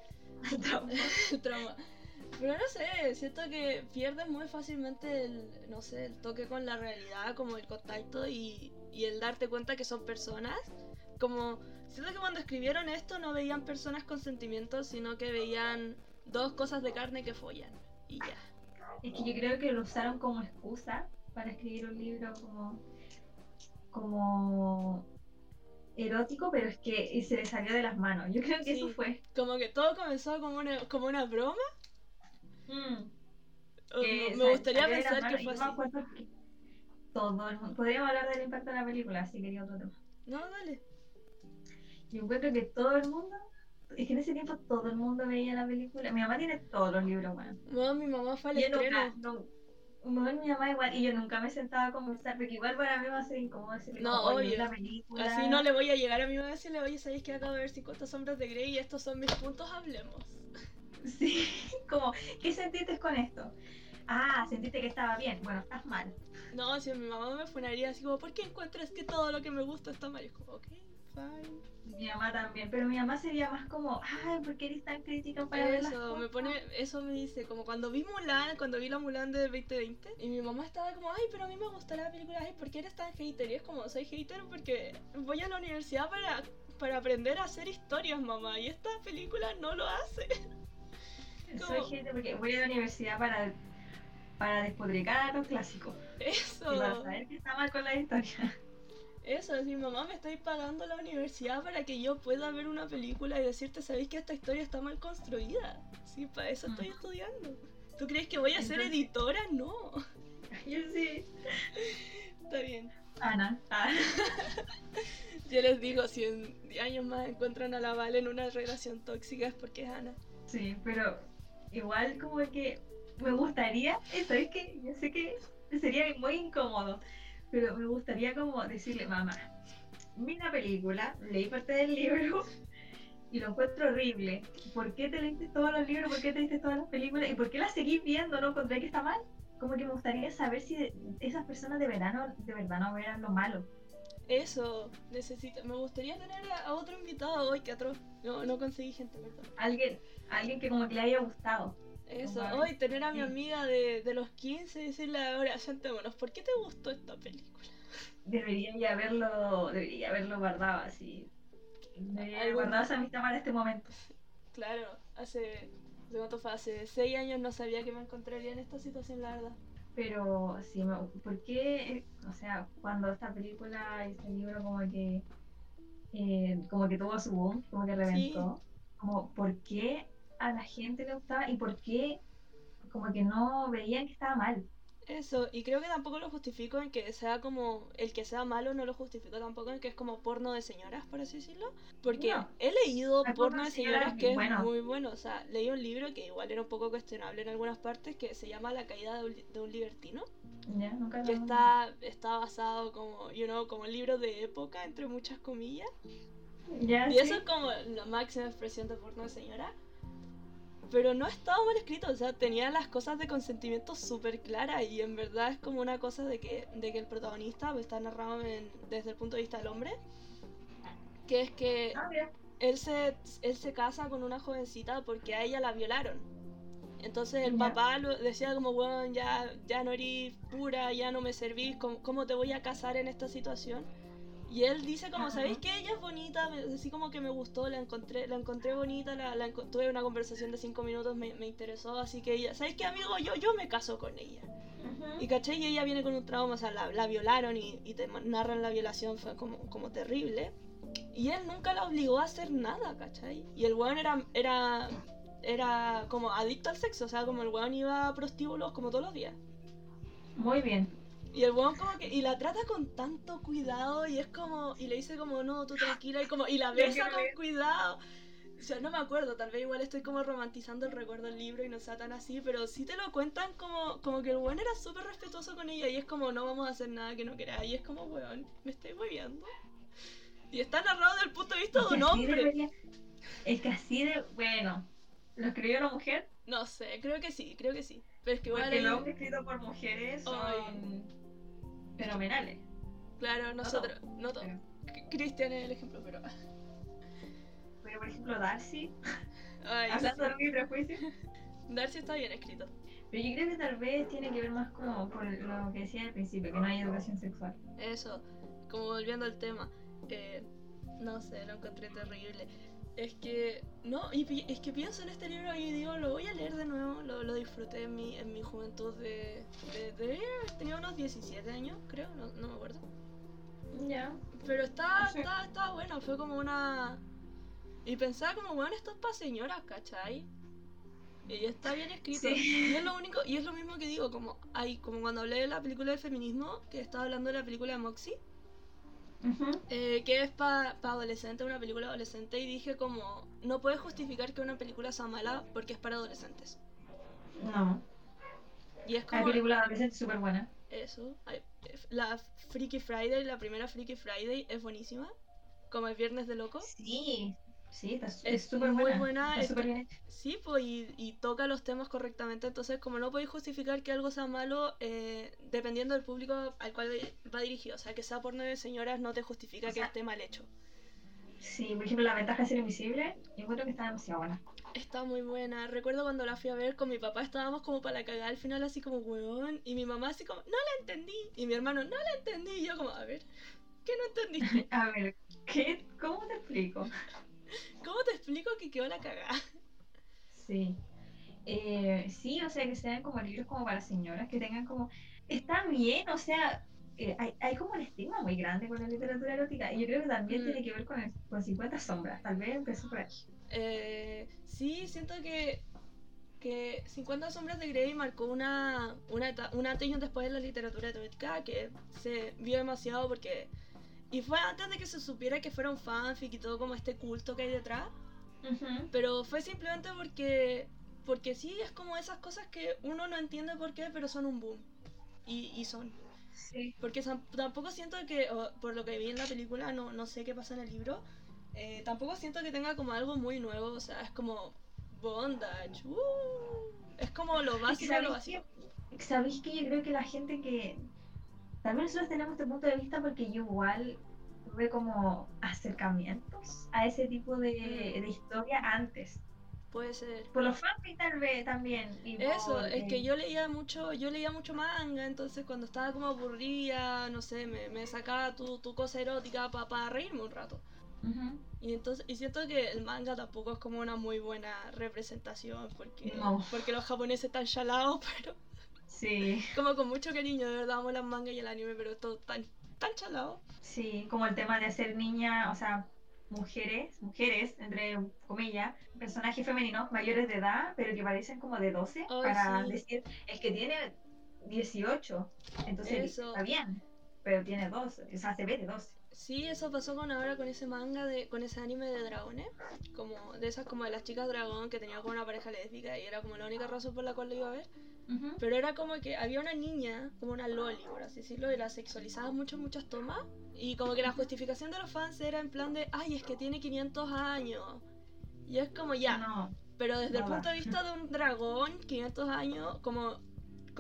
el trauma. Pero no sé, siento que pierdes muy fácilmente el, no sé, el toque con la realidad, como el contacto y, y el darte cuenta que son personas. Como, siento que cuando escribieron esto no veían personas con sentimientos, sino que veían dos cosas de carne que follan. Y ya. Es que yo creo que lo usaron como excusa para escribir un libro como, como erótico, pero es que se le salió de las manos. Yo creo que eso Sí. fue. Como que todo comenzó como una, como una broma. Mm, me gustaría pensar que fue así. que todo el mundo- Podríamos hablar del impacto de la película, si quería otro tema. No, dale. Yo encuentro que todo el mundo. Es que en ese tiempo todo el mundo veía la película. Mi mamá tiene todos los libros, bueno. No, mi mamá fue al estreno. no, no, mi mamá igual, y yo nunca me sentaba a conversar, porque igual para mí va a ser incómodo decirle, No, como, "Oye, obvio. la película. Así no le voy a llegar a mi mamá y decirle, oye, ¿sabéis que acabo de ver 50 sombras de Grey y estos son mis puntos? Hablemos. Sí, como, ¿qué sentiste con esto? Ah, sentiste que estaba bien. Bueno, estás mal. No, si mi mamá me funaría así como, ¿por qué encuentras que todo lo que me gusta está mal? Es como, ok, Mi mamá también, pero mi mamá sería más como, ay, ¿por qué eres tan crítica para ver las Eso, me cosas?". pone, eso me dice, como cuando vi Mulan, cuando vi la Mulan de 2020, y mi mamá estaba como, ay, pero a mí me gustó la película, ay, ¿por qué eres tan hater? Y es como, soy hater porque voy a la universidad para, para aprender a hacer historias, mamá, y esta película no lo hace. Soy como- gente porque voy a la universidad para, para despodricar a los clásicos. Eso. Y para saber que está mal con la historia. Eso, es mi mamá me estáis pagando la universidad para que yo pueda ver una película y decirte, ¿sabéis que esta historia está mal construida? Sí, para eso estoy Mm. estudiando. ¿Tú crees que voy a ser editora? No. Yo sí. Está bien. Ana. Ah. Yo les digo, si en 10 años más encuentran a la Vale en una relación tóxica es porque es Ana. Sí, pero igual como que me gustaría, eso es que yo sé que sería muy incómodo, pero me gustaría como decirle, mamá, vi la película, leí parte del libro y lo encuentro horrible. ¿Por qué te leíste todos los libros? ¿Por qué te leíste todas las películas? ¿Y por qué las seguís viendo? ¿No encontré que está mal? Como que me gustaría saber si esas personas de verano de verdad no verán lo malo. Eso, necesito. Me gustaría tener a, a otro invitado hoy, que atroz. No, no conseguí gente, perdón. Alguien, alguien que como que le haya gustado. Eso, hoy tener a mi amiga de, de los 15 y decirle ahora, sentémonos, ¿por qué te gustó esta película? Debería ya haberlo, debería haberlo guardado así. Debería haber guardado esa amistad para este momento. Claro, hace. ¿hace ¿Cuánto fue? Hace 6 años no sabía que me encontraría en esta situación, la verdad. Pero sí, ¿por qué? O sea, cuando esta película y este libro como que eh, como que tuvo su boom, como que reventó, como ¿por qué a la gente le gustaba y por qué como que no veían que estaba mal? Eso, y creo que tampoco lo justifico en que sea como. El que sea malo no lo justifico tampoco en que es como porno de señoras, por así decirlo. Porque No. he leído porno de señoras que bueno. es muy bueno. O sea, leí un libro que igual era un poco cuestionable en algunas partes que se llama La caída de un, libertino. Ya, nunca Que está, está basado como, you know, como libro de época, entre muchas comillas. Ya, Y sí. eso es como la máxima expresión de porno de señora. Pero no estaba mal escrito, o sea, tenía las cosas de consentimiento súper claras y en verdad es como una cosa de que, de que el protagonista pues, está narrado en- desde el punto de vista del hombre, que es que Ah, él se, él se casa con una jovencita porque a ella la violaron. Entonces el papá lo- decía como, bueno, ya, ya no eres pura, ya no me servís, ¿cómo, cómo te voy a casar en esta situación? Y él dice como, Ajá. ¿sabéis que ella es bonita? Así como que me gustó, la encontré, la encontré bonita, la, la enco- tuve una conversación de cinco minutos, me, me interesó, así que ella, ¿sabéis qué amigo? Yo, yo me caso con ella. Y caché, y ella viene con un trauma, o sea, la, la violaron y, y te narran la violación, fue como, como terrible. Y él nunca la obligó a hacer nada, ¿cachai? Y el weón era, era, era como adicto al sexo, o sea, como el weón iba a prostíbulos como todos los días. Muy bien. Y el weón como que, y la trata con tanto cuidado y es como, y le dice como, no, tú tranquila, y como, y la besa con cuidado. O sea, no me acuerdo, tal vez igual estoy como romantizando el recuerdo del libro y no sea tan así, pero sí te lo cuentan como, como que el weón era súper respetuoso con ella y es como, no vamos a hacer nada que no queráis, y es como, weón, me estoy moviendo. Y está narrado desde el punto de vista de un hombre. Es que así de. Bueno, ¿lo escribió una mujer? No sé, creo que sí, creo que sí. Pero es que igual... Porque el- los escritos por mujeres son. Ay. Fenomenales. Claro, nosotros... No todo. Pero, Cristian es el ejemplo, pero... pero, por ejemplo, Darcy, Ay, hablando de mi prejuicio. Darcy está bien escrito. Pero yo creo que tal vez tiene que ver más como por lo que decía al principio, que no hay educación sexual. Eso, como volviendo al tema, eh, no sé, lo encontré terrible. Es que, no, y es que pienso en este libro y digo, lo voy a leer de nuevo, lo, lo disfruté en mi, en mi juventud de, de, de- tenía unos 17 años, creo, no, no me acuerdo. Ya. Pero está, Sí. está bueno, fue como una... Y pensaba como, bueno, esto es para señoras, ¿cachai? Y está bien escrito. Sí. Y es lo único, y es lo mismo que digo, como hay, como cuando hablé de la película del feminismo, que estaba hablando de la película de Moxie, eh, que es para adolescentes, una película adolescente, y dije como, no puedes justificar que una película sea mala porque es para adolescentes. No. Y es Hay como película adolescente súper buena. eso. hay- La Freaky Friday, la primera Freaky Friday, es buenísima. Como el Viernes de Locos. Sí. Sí, está Es súper buena. buena, Está que- bien. Sí, pues, y, y toca los temas correctamente. Entonces, como no podéis justificar que algo sea malo, eh, dependiendo del público al cual va dirigido. O sea, que sea porno de señoras no te justifica O que sea- esté mal hecho. Sí, por ejemplo, la ventaja de ser invisible, yo encuentro que está demasiado buena. Está muy buena. Recuerdo cuando la fui a ver con mi papá, estábamos como para la cagada al final, así como, weón. Y mi mamá, así como, no la entendí. Y mi hermano, no la entendí. Y yo, como, a ver, ¿qué no entendiste? A ver, ¿qué? ¿Cómo te explico? ¿Cómo te explico que quedó la cagada? Sí. Eh, sí, o sea, que sean como libros como para señoras, que tengan como... Está bien, o sea, eh, hay, hay como un estigma muy grande con la literatura erótica. Y yo creo que también Mm. tiene que ver con, el, con 50 sombras. Tal vez empezó por ahí. Eh, sí, siento que, que 50 sombras de Grey marcó una, una, eta- un antes y un después en la literatura erótica que se vio demasiado porque... Y fue antes de que se supiera que fuera un fanfic y todo como este culto que hay detrás. Pero fue simplemente porque... Porque sí, es como esas cosas que uno no entiende por qué, pero son un boom. Y, y son. Sí. Porque tampoco siento que, por lo que vi en la película, no, no sé qué pasa en el libro, eh, tampoco siento que tenga como algo muy nuevo, o sea, es como bondage, ¡uh! es como lo básico, de lo básico. que, ¿Sabéis que yo creo que la gente que... También nosotros tenemos este punto de vista porque yo igual tuve como acercamientos a ese tipo de, Mm. de historia antes. Puede ser. Por los fanfics tal vez también. y Eso, por, es eh, que yo leía mucho, yo leía mucho manga, entonces cuando estaba como aburrida, no sé, me, me sacaba tu, tu cosa erótica para reírme un rato. ujú. Y entonces, y siento que el manga tampoco es como una muy buena representación, porque, No. porque los japoneses están chalados, pero Sí, como con mucho cariño, de verdad amo las mangas y el anime, pero todo tan, tan chalado. sí, como el tema de hacer niña, o sea, mujeres, mujeres, entre comillas, personajes femeninos mayores de edad, pero que parecen como de 12, Ay, para sí. decir, es que tiene 18. Entonces Eso. está bien. Pero tiene 12. O sea, se ve de 12. Sí, eso pasó con ahora con ese manga de, con ese anime de dragones, como de esas como de las chicas dragón que tenía como una pareja lésbica y era como la única razón por la cual lo iba a ver. Ujú. Pero era como que había una niña, como una loli, por así decirlo, y la sexualizaban mucho muchas tomas. Y como que la justificación de los fans era en plan de, ay, es que tiene 500 años. Y es como ya, No. pero desde el no va. punto de vista de un dragón, 500 años, como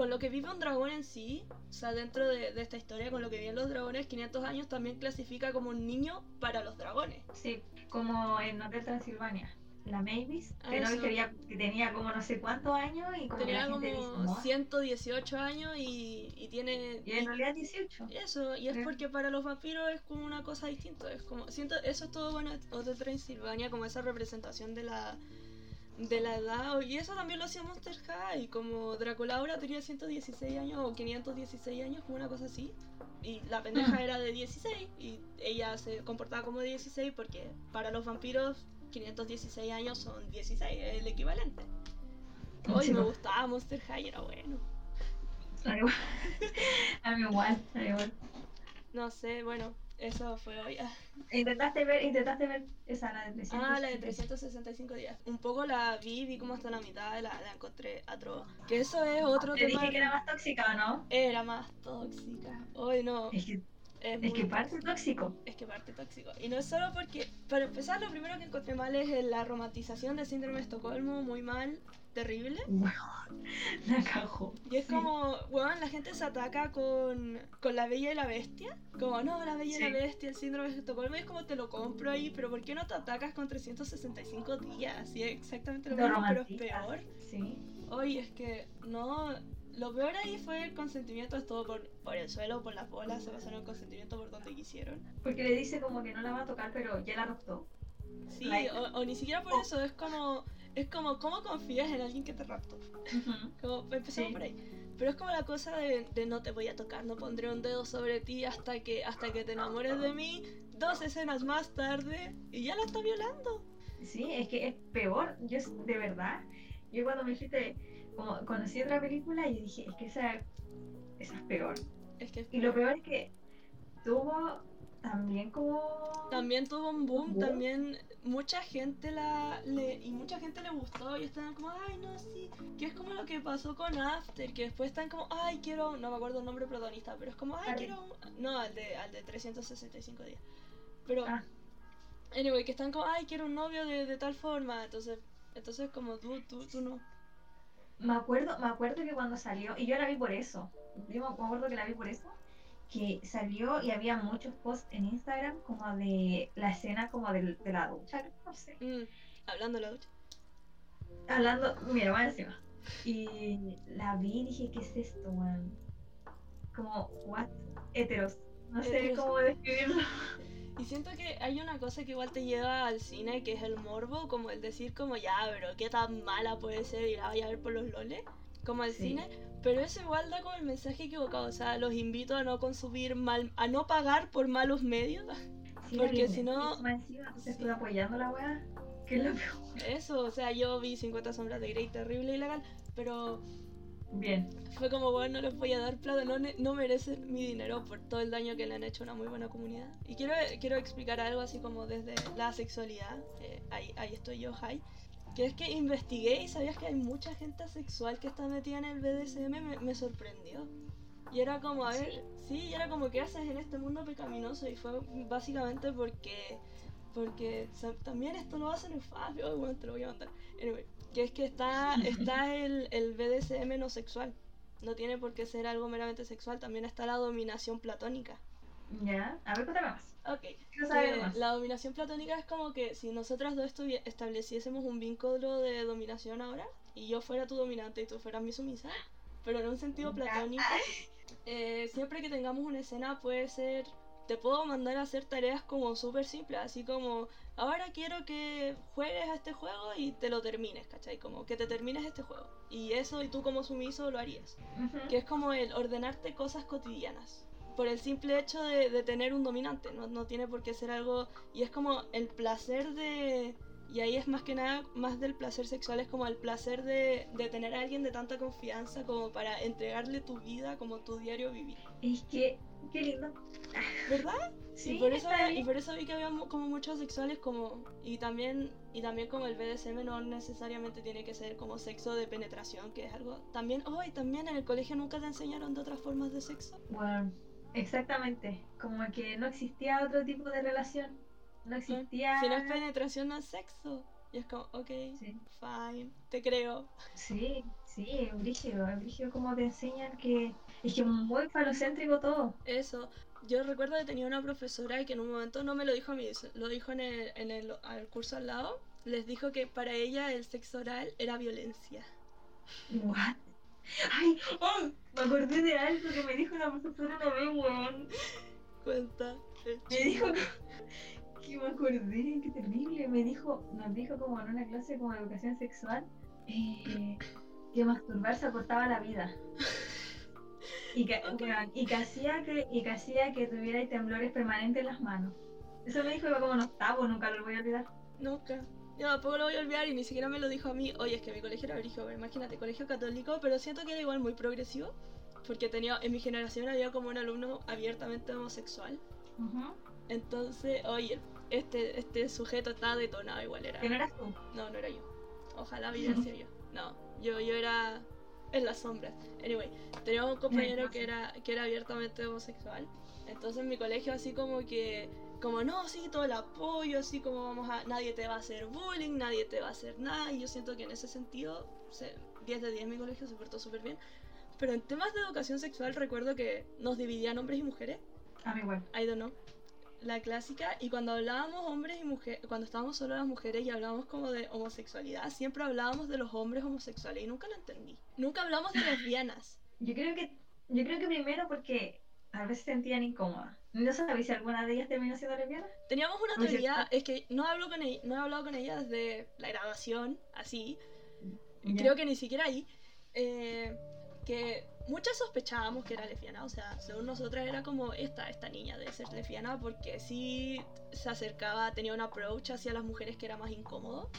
con lo que vive un dragón en sí, o sea, dentro de, de esta historia, con lo que viven los dragones, 500 años también clasifica como un niño para los dragones. Sí, como en Hotel Transilvania. La Mavis, Ah, que, había- que tenía como no sé cuántos años y como Tenía dice, como "No". 118 años y, y tiene... Y en realidad 18. Eso, y es Creo. porque para los vampiros es como una cosa distinta. Es como, siento, eso es todo bueno Hotel Transilvania, como esa representación de la de la edad. Y eso también lo hacía Monster High, como Draculaura tenía 116 años o 516 años, como una cosa así. Y la pendeja Mm. era de 16 y ella se comportaba como de 16 porque para los vampiros 516 años son 16, es el equivalente. Hoy Sí, me gustaba Monster High, era bueno. A mí igual. a mí igual. No sé, bueno, eso fue hoy. Ah. Intentaste ver, intentaste ver esa, la de 300. Ah, la de 365 días. Un poco la vi, vi como hasta la mitad, la, la encontré atroz. Que eso es otro Te tema. dije que era más tóxica, ¿o no? Era más tóxica. Hoy no. Es que, Es, es que parte tóxico. es que parte tóxico. Y no es solo porque, para empezar, lo primero que encontré mal es la romantización del síndrome de Estocolmo, muy mal, terrible. Bueno, la cagó. Y es Sí. como, weón, la gente se ataca con, con la bella y la bestia. Como, no, la bella y Sí. la bestia, el síndrome de Estocolmo. Y es como, te lo compro ahí, pero ¿por qué no te atacas con 365 días? Sí, exactamente lo mismo, pero es peor. Sí. Oye, es que no. Lo peor ahí fue el consentimiento, es todo por, por el suelo, por las bolas, se pasaron el consentimiento por donde quisieron. Porque le dice como que no la va a tocar, pero ya la raptó. Sí, Like- o, o ni siquiera por Oh. eso, es como. Es como, ¿cómo confías en alguien que te raptó? Como, empezamos Sí. por ahí. Pero es como la cosa de, de no te voy a tocar, no pondré un dedo sobre ti hasta que, hasta que te enamores de mí. Dos escenas más tarde y ya la está violando. Sí, es que es peor. Yo, de verdad, yo cuando me dijiste, como conocí otra película y dije, es que esa, esa es peor. Es que Y lo peor es que tuvo también como... también tuvo un boom, ¿Boom? también mucha gente la le, y mucha gente le gustó y estaban como, ay no, sí, que es como lo que pasó con After, que después están como, ay quiero, no me acuerdo el nombre protagonista, pero es como, ay Harry. quiero, un-". no, al de, al de 365 días. Pero, Ah. anyway, que están como, ay quiero un novio de, de tal forma, entonces, entonces como tú, tú, tú no. Me acuerdo, me acuerdo que cuando salió, y yo la vi por eso, yo me acuerdo que la vi por eso, que salió y había muchos posts en Instagram como de la escena como del- de, la ducha, no sé. Mm, hablando de la ducha. Hablando, mira, más encima. Y la vi y dije, ¿qué es esto, weón? Como, what? Heteros. No sé cómo describirlo. Y siento que hay una cosa que igual te lleva al cine, que es el morbo, como el decir como ya, pero qué tan mala puede ser y la vaya a ver por los loles, como el Sí. cine, pero eso igual da como el mensaje equivocado, o sea, los invito a no consumir mal, a no pagar por malos medios, Sí, Porque si no- te estoy apoyando la weá. Que es lo peor. eso, o sea, yo vi 50 sombras de Grey, terrible ilegal, pero Bien. fue como, bueno, no les voy a dar plata, no, no merecen mi dinero por todo el daño que le han hecho a una muy buena comunidad. Y quiero, quiero explicar algo así como desde la sexualidad, que ahí, ahí estoy yo, Jai, que es que investigué y sabías que hay mucha gente asexual que está metida en el BDSM, me, me sorprendió. Y era como, a ver, sí, y era como, ¿qué haces en este mundo pecaminoso? Y fue básicamente porque, porque también esto lo hacen en Fabio, bueno, te lo voy a mandar. Anyway, que es que está, está el, el BDSM no sexual. No tiene por qué ser algo meramente sexual, también está la dominación platónica. Ya. A ver, cuéntame más. Ok, más. la dominación platónica es como que si nosotras dos estableciésemos un vínculo de dominación ahora, y yo fuera tu dominante y tú fueras mi sumisa, pero en un sentido platónico, eh, siempre que tengamos una escena puede ser, te puedo mandar a hacer tareas como súper simples, así como, ahora quiero que juegues a este juego y te lo termines, ¿cachai? Como que te termines este juego. Y eso y tú como sumiso lo harías que es como el ordenarte cosas cotidianas. Por el simple hecho de, de tener un dominante, no, no tiene por qué ser algo... Y es como el placer de... Y ahí es más que nada, más del placer sexual, es como el placer de, de tener a alguien de tanta confianza como para entregarle tu vida como tu diario vivir. Es que, qué lindo. ¿Verdad? Sí, y, por eso, está y por eso vi que había como muchos sexuales como... Y también, y también como el BDSM no necesariamente tiene que ser como sexo de penetración, que es algo... También, oh, y también en el colegio nunca te enseñaron de otras formas de sexo. Bueno, exactamente. Como que no existía otro tipo de relación. No existía. Si no es penetración, no es sexo. Y es como, ok, Sí. fine, te creo. Sí, sí, es brígido, es brígido como te enseñan que es que muy falocéntrico todo. Eso. Yo recuerdo que tenía una profesora que en un momento no me lo dijo a mí, lo dijo en el, en el al curso al lado. Les dijo que para ella el sexo oral era violencia. What? Ay, ay, me acordé de algo que me dijo una profesora una vez, weón. Cuenta. Me dijo que, que me acordé, qué terrible. Me dijo, nos dijo como en una clase como educación sexual eh, que masturbarse acortaba la vida. Y que, Ok. weón, y que hacía que, y que hacía que tuviera temblores permanentes en las manos. Eso me dijo iba como en octavo, nunca lo voy a olvidar. Nunca. Yo tampoco lo voy a olvidar y ni siquiera me lo dijo a mí. Oye, es que mi colegio era brígido, imagínate, colegio católico, pero siento que era igual muy progresivo. Porque tenía, en mi generación había como un alumno abiertamente homosexual. Ujú. Entonces, oye, este, este sujeto estaba detonado igual era. No eras tú. No, no era yo. Ojalá hubiera sido yo. No, yo, yo era en las sombras. Anyway, teníamos un compañero que era, que era abiertamente homosexual. Entonces en mi colegio así como que, como no, sí, todo el apoyo, así como vamos a, nadie te va a hacer bullying, nadie te va a hacer nada. Y yo siento que en ese sentido, se, 10 de 10 mi colegio se portó súper bien. Pero en temas de educación sexual recuerdo que nos dividían hombres y mujeres. A mí igual. I don't know. La clásica, y cuando hablábamos hombres y mujeres, cuando estábamos solo las mujeres y hablábamos como de homosexualidad, siempre hablábamos de los hombres homosexuales y nunca lo entendí. Nunca hablamos de lesbianas. Yo creo que, yo creo que primero porque a veces se sentían incómodas. No sabía si alguna de ellas terminó siendo lesbiana. Teníamos una Oye, teoría, es que no hablo con ella, no he hablado con ella desde la graduación, así, creo que ni siquiera ahí, eh, que muchas sospechábamos que era lesbiana, o sea, según nosotras era como esta, esta niña de ser lesbiana, porque sí se acercaba, tenía un approach hacia las mujeres que era más incómodo.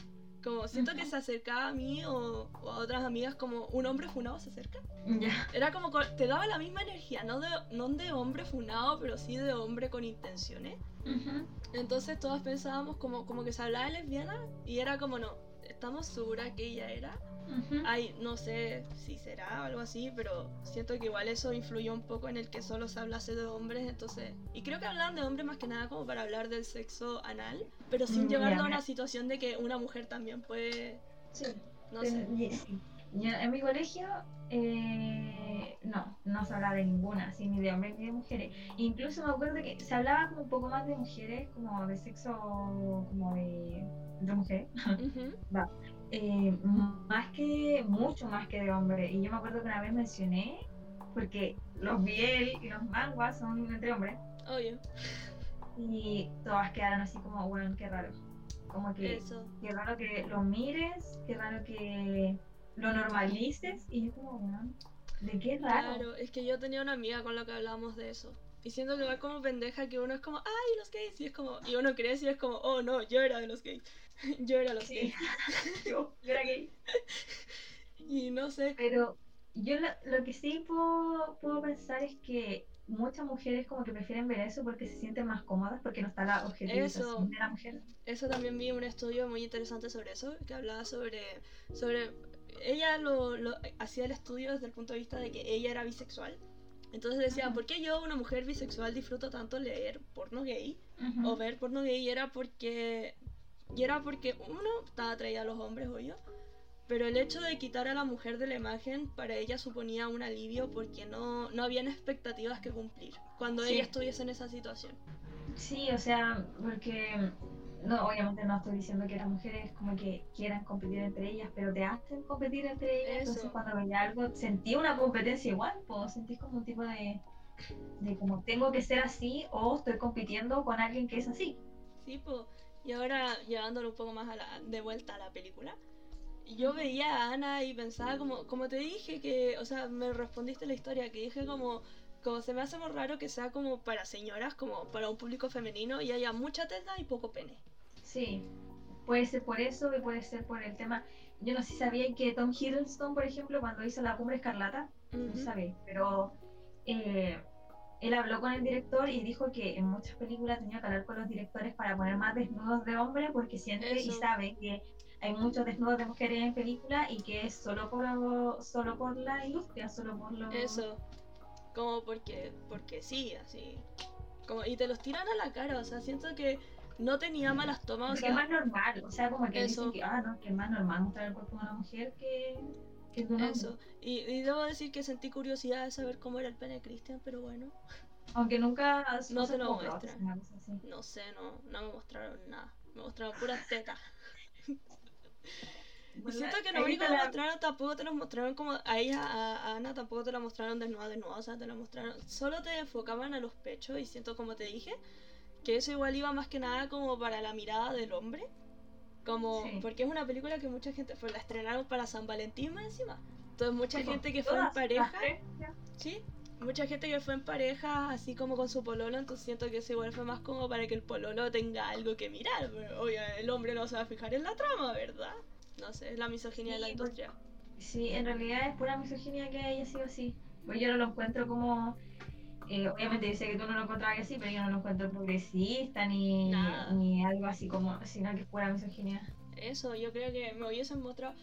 Como siento que se acercaba a mí o, o a otras amigas como un hombre funado se acerca. Ya. Era como, co- te daba la misma energía, no de, no de hombre funado, pero sí de hombre con intenciones. Ujú. Entonces todas pensábamos como, como que se hablaba de lesbiana y era como no, estamos seguras que ella era. Ujú. Ay, no sé si será o algo así, pero siento que igual eso influyó un poco en el que solo se hablase de hombres, entonces... Y creo que hablaban de hombres más que nada como para hablar del sexo anal, pero sin Mm, llevarlo a una situación de que una mujer también puede... Sí. No sé. sí. Yo, en mi colegio, eh, no, no se hablaba de ninguna, así, ni de hombres ni de mujeres. Incluso me acuerdo que se hablaba como un poco más de mujeres, como de sexo, como de, de mujeres, eh, más que, mucho más que de hombres. Y yo me acuerdo que una vez mencioné, porque los biel y los manguas son entre hombres, Obvio, y todas quedaron así como, bueno, qué raro. Como que eso. qué raro que lo mires, qué raro que lo normalices y yo como, weón, ¿de qué raro? Claro, es que yo tenía una amiga con la que hablábamos de eso. Y siento que va como pendeja que uno es como, ay, los gays. Y es como, y uno crece y es como, oh no, yo era de los gays. yo era los Sí. gays. yo, yo era gay. Y no sé, Pero yo lo, lo que sí puedo, puedo pensar es que muchas mujeres como que prefieren ver eso porque se sienten más cómodas porque no está la objetivización de la mujer. eso también vi un estudio muy interesante sobre eso, que hablaba sobre, sobre ella lo, lo- hacía el estudio desde el punto de vista de que ella era bisexual. Entonces decía, Ajá. ¿por qué yo, una mujer bisexual, disfruto tanto leer porno gay? Ujú. o ver porno gay y era porque y era porque uno estaba atraída a los hombres obvio pero el hecho de quitar a la mujer de la imagen para ella suponía un alivio porque no, no habían expectativas que cumplir cuando Sí. ella estuviese en esa situación Sí, o sea, porque no, obviamente no estoy diciendo que las mujeres como que quieran competir entre ellas, pero te hacen competir entre ellas. Eso. Entonces cuando veía algo, sentí una competencia igual, pues sentí como un tipo de, de como tengo que ser así o estoy compitiendo con alguien que es así. sí po. y ahora llevándolo un poco más a la- de vuelta a la película yo veía a Ana y pensaba como como te dije que o sea me respondiste la historia que dije como como se me hace muy raro que sea como para señoras como para un público femenino y haya mucha teta y poco pene Sí, puede ser por eso y puede ser por el tema. Yo no sé si sabía que Tom Hiddleston, por ejemplo, cuando hizo La Cumbre Escarlata, no sabía, pero eh, él habló con el director y dijo que en muchas películas tenía que hablar con los directores para poner más desnudos de hombre porque siente y sabe que hay muchos desnudos de mujeres en películas y que es solo por, solo por la industria, solo por lo... Eso. Como porque, porque sí, así. Como, y te los tiran a la cara, o sea, siento que no tenía malas tomas, o Porque es sea, más normal, o sea, como que Eso. dicen que, ah, no, que es más normal mostrar el cuerpo de una mujer que, que de un hombre. eso. Y, y debo decir que sentí curiosidad de saber cómo era el pene de Christian, pero bueno, Aunque nunca No te lo muestran. no sé, no, no me mostraron nada. Me mostraron puras tetas. Bueno, siento que lo único que la- mostraron tampoco te lo mostraron como a ella, a, a Ana tampoco te la mostraron desnuda, desnuda, o sea, te la mostraron, solo te enfocaban a los pechos y siento como te dije, que eso igual iba más que nada como para la mirada del hombre, como, Sí. porque es una película que mucha gente, pues la estrenaron para San Valentín más encima, entonces mucha Sí, gente que fue en pareja, sí, mucha gente que fue en pareja así como con su pololo, entonces siento que eso igual fue más como para que el pololo tenga algo que mirar, obvio, el hombre no se va a fijar en la trama, ¿verdad? No sé, es la misoginia de la Sí, pues, industria. Sí, en realidad es pura misoginia que haya sido así. Pues yo no lo encuentro como. Eh, obviamente yo sé que tú no lo encontrabas así, pero yo no lo encuentro progresista ni, Nada. ni algo así como. sino que pura misoginia. Eso, yo creo que me hubiesen mostrado.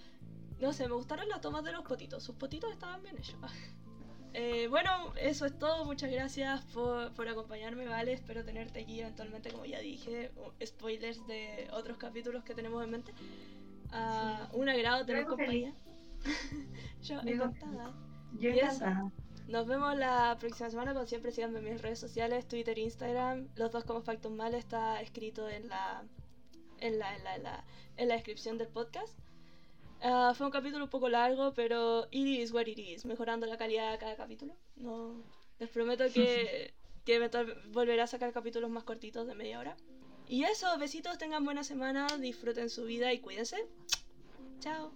No sé, me gustaron las tomas de los potitos. Sus potitos estaban bien hechos. Eh, bueno, eso es todo. Muchas gracias por, por acompañarme, ¿vale? Espero tenerte aquí eventualmente, como ya dije. Spoilers de otros capítulos que tenemos en mente. Ah, Un agrado tener compañía. Yo encantada. Yo encantada. Nos vemos la próxima semana. Como siempre, síganme en mis redes sociales, Twitter Instagram. Los dos como Factum Mal está escrito en la, en la, en la, en la, en la descripción del podcast. Ah, fue un capítulo un poco largo, pero it is what it is, mejorando la calidad de cada capítulo. No, les prometo que, que volveré a sacar capítulos más cortitos de media hora. Y eso, besitos, tengan buena semana, disfruten su vida y cuídense. Chao.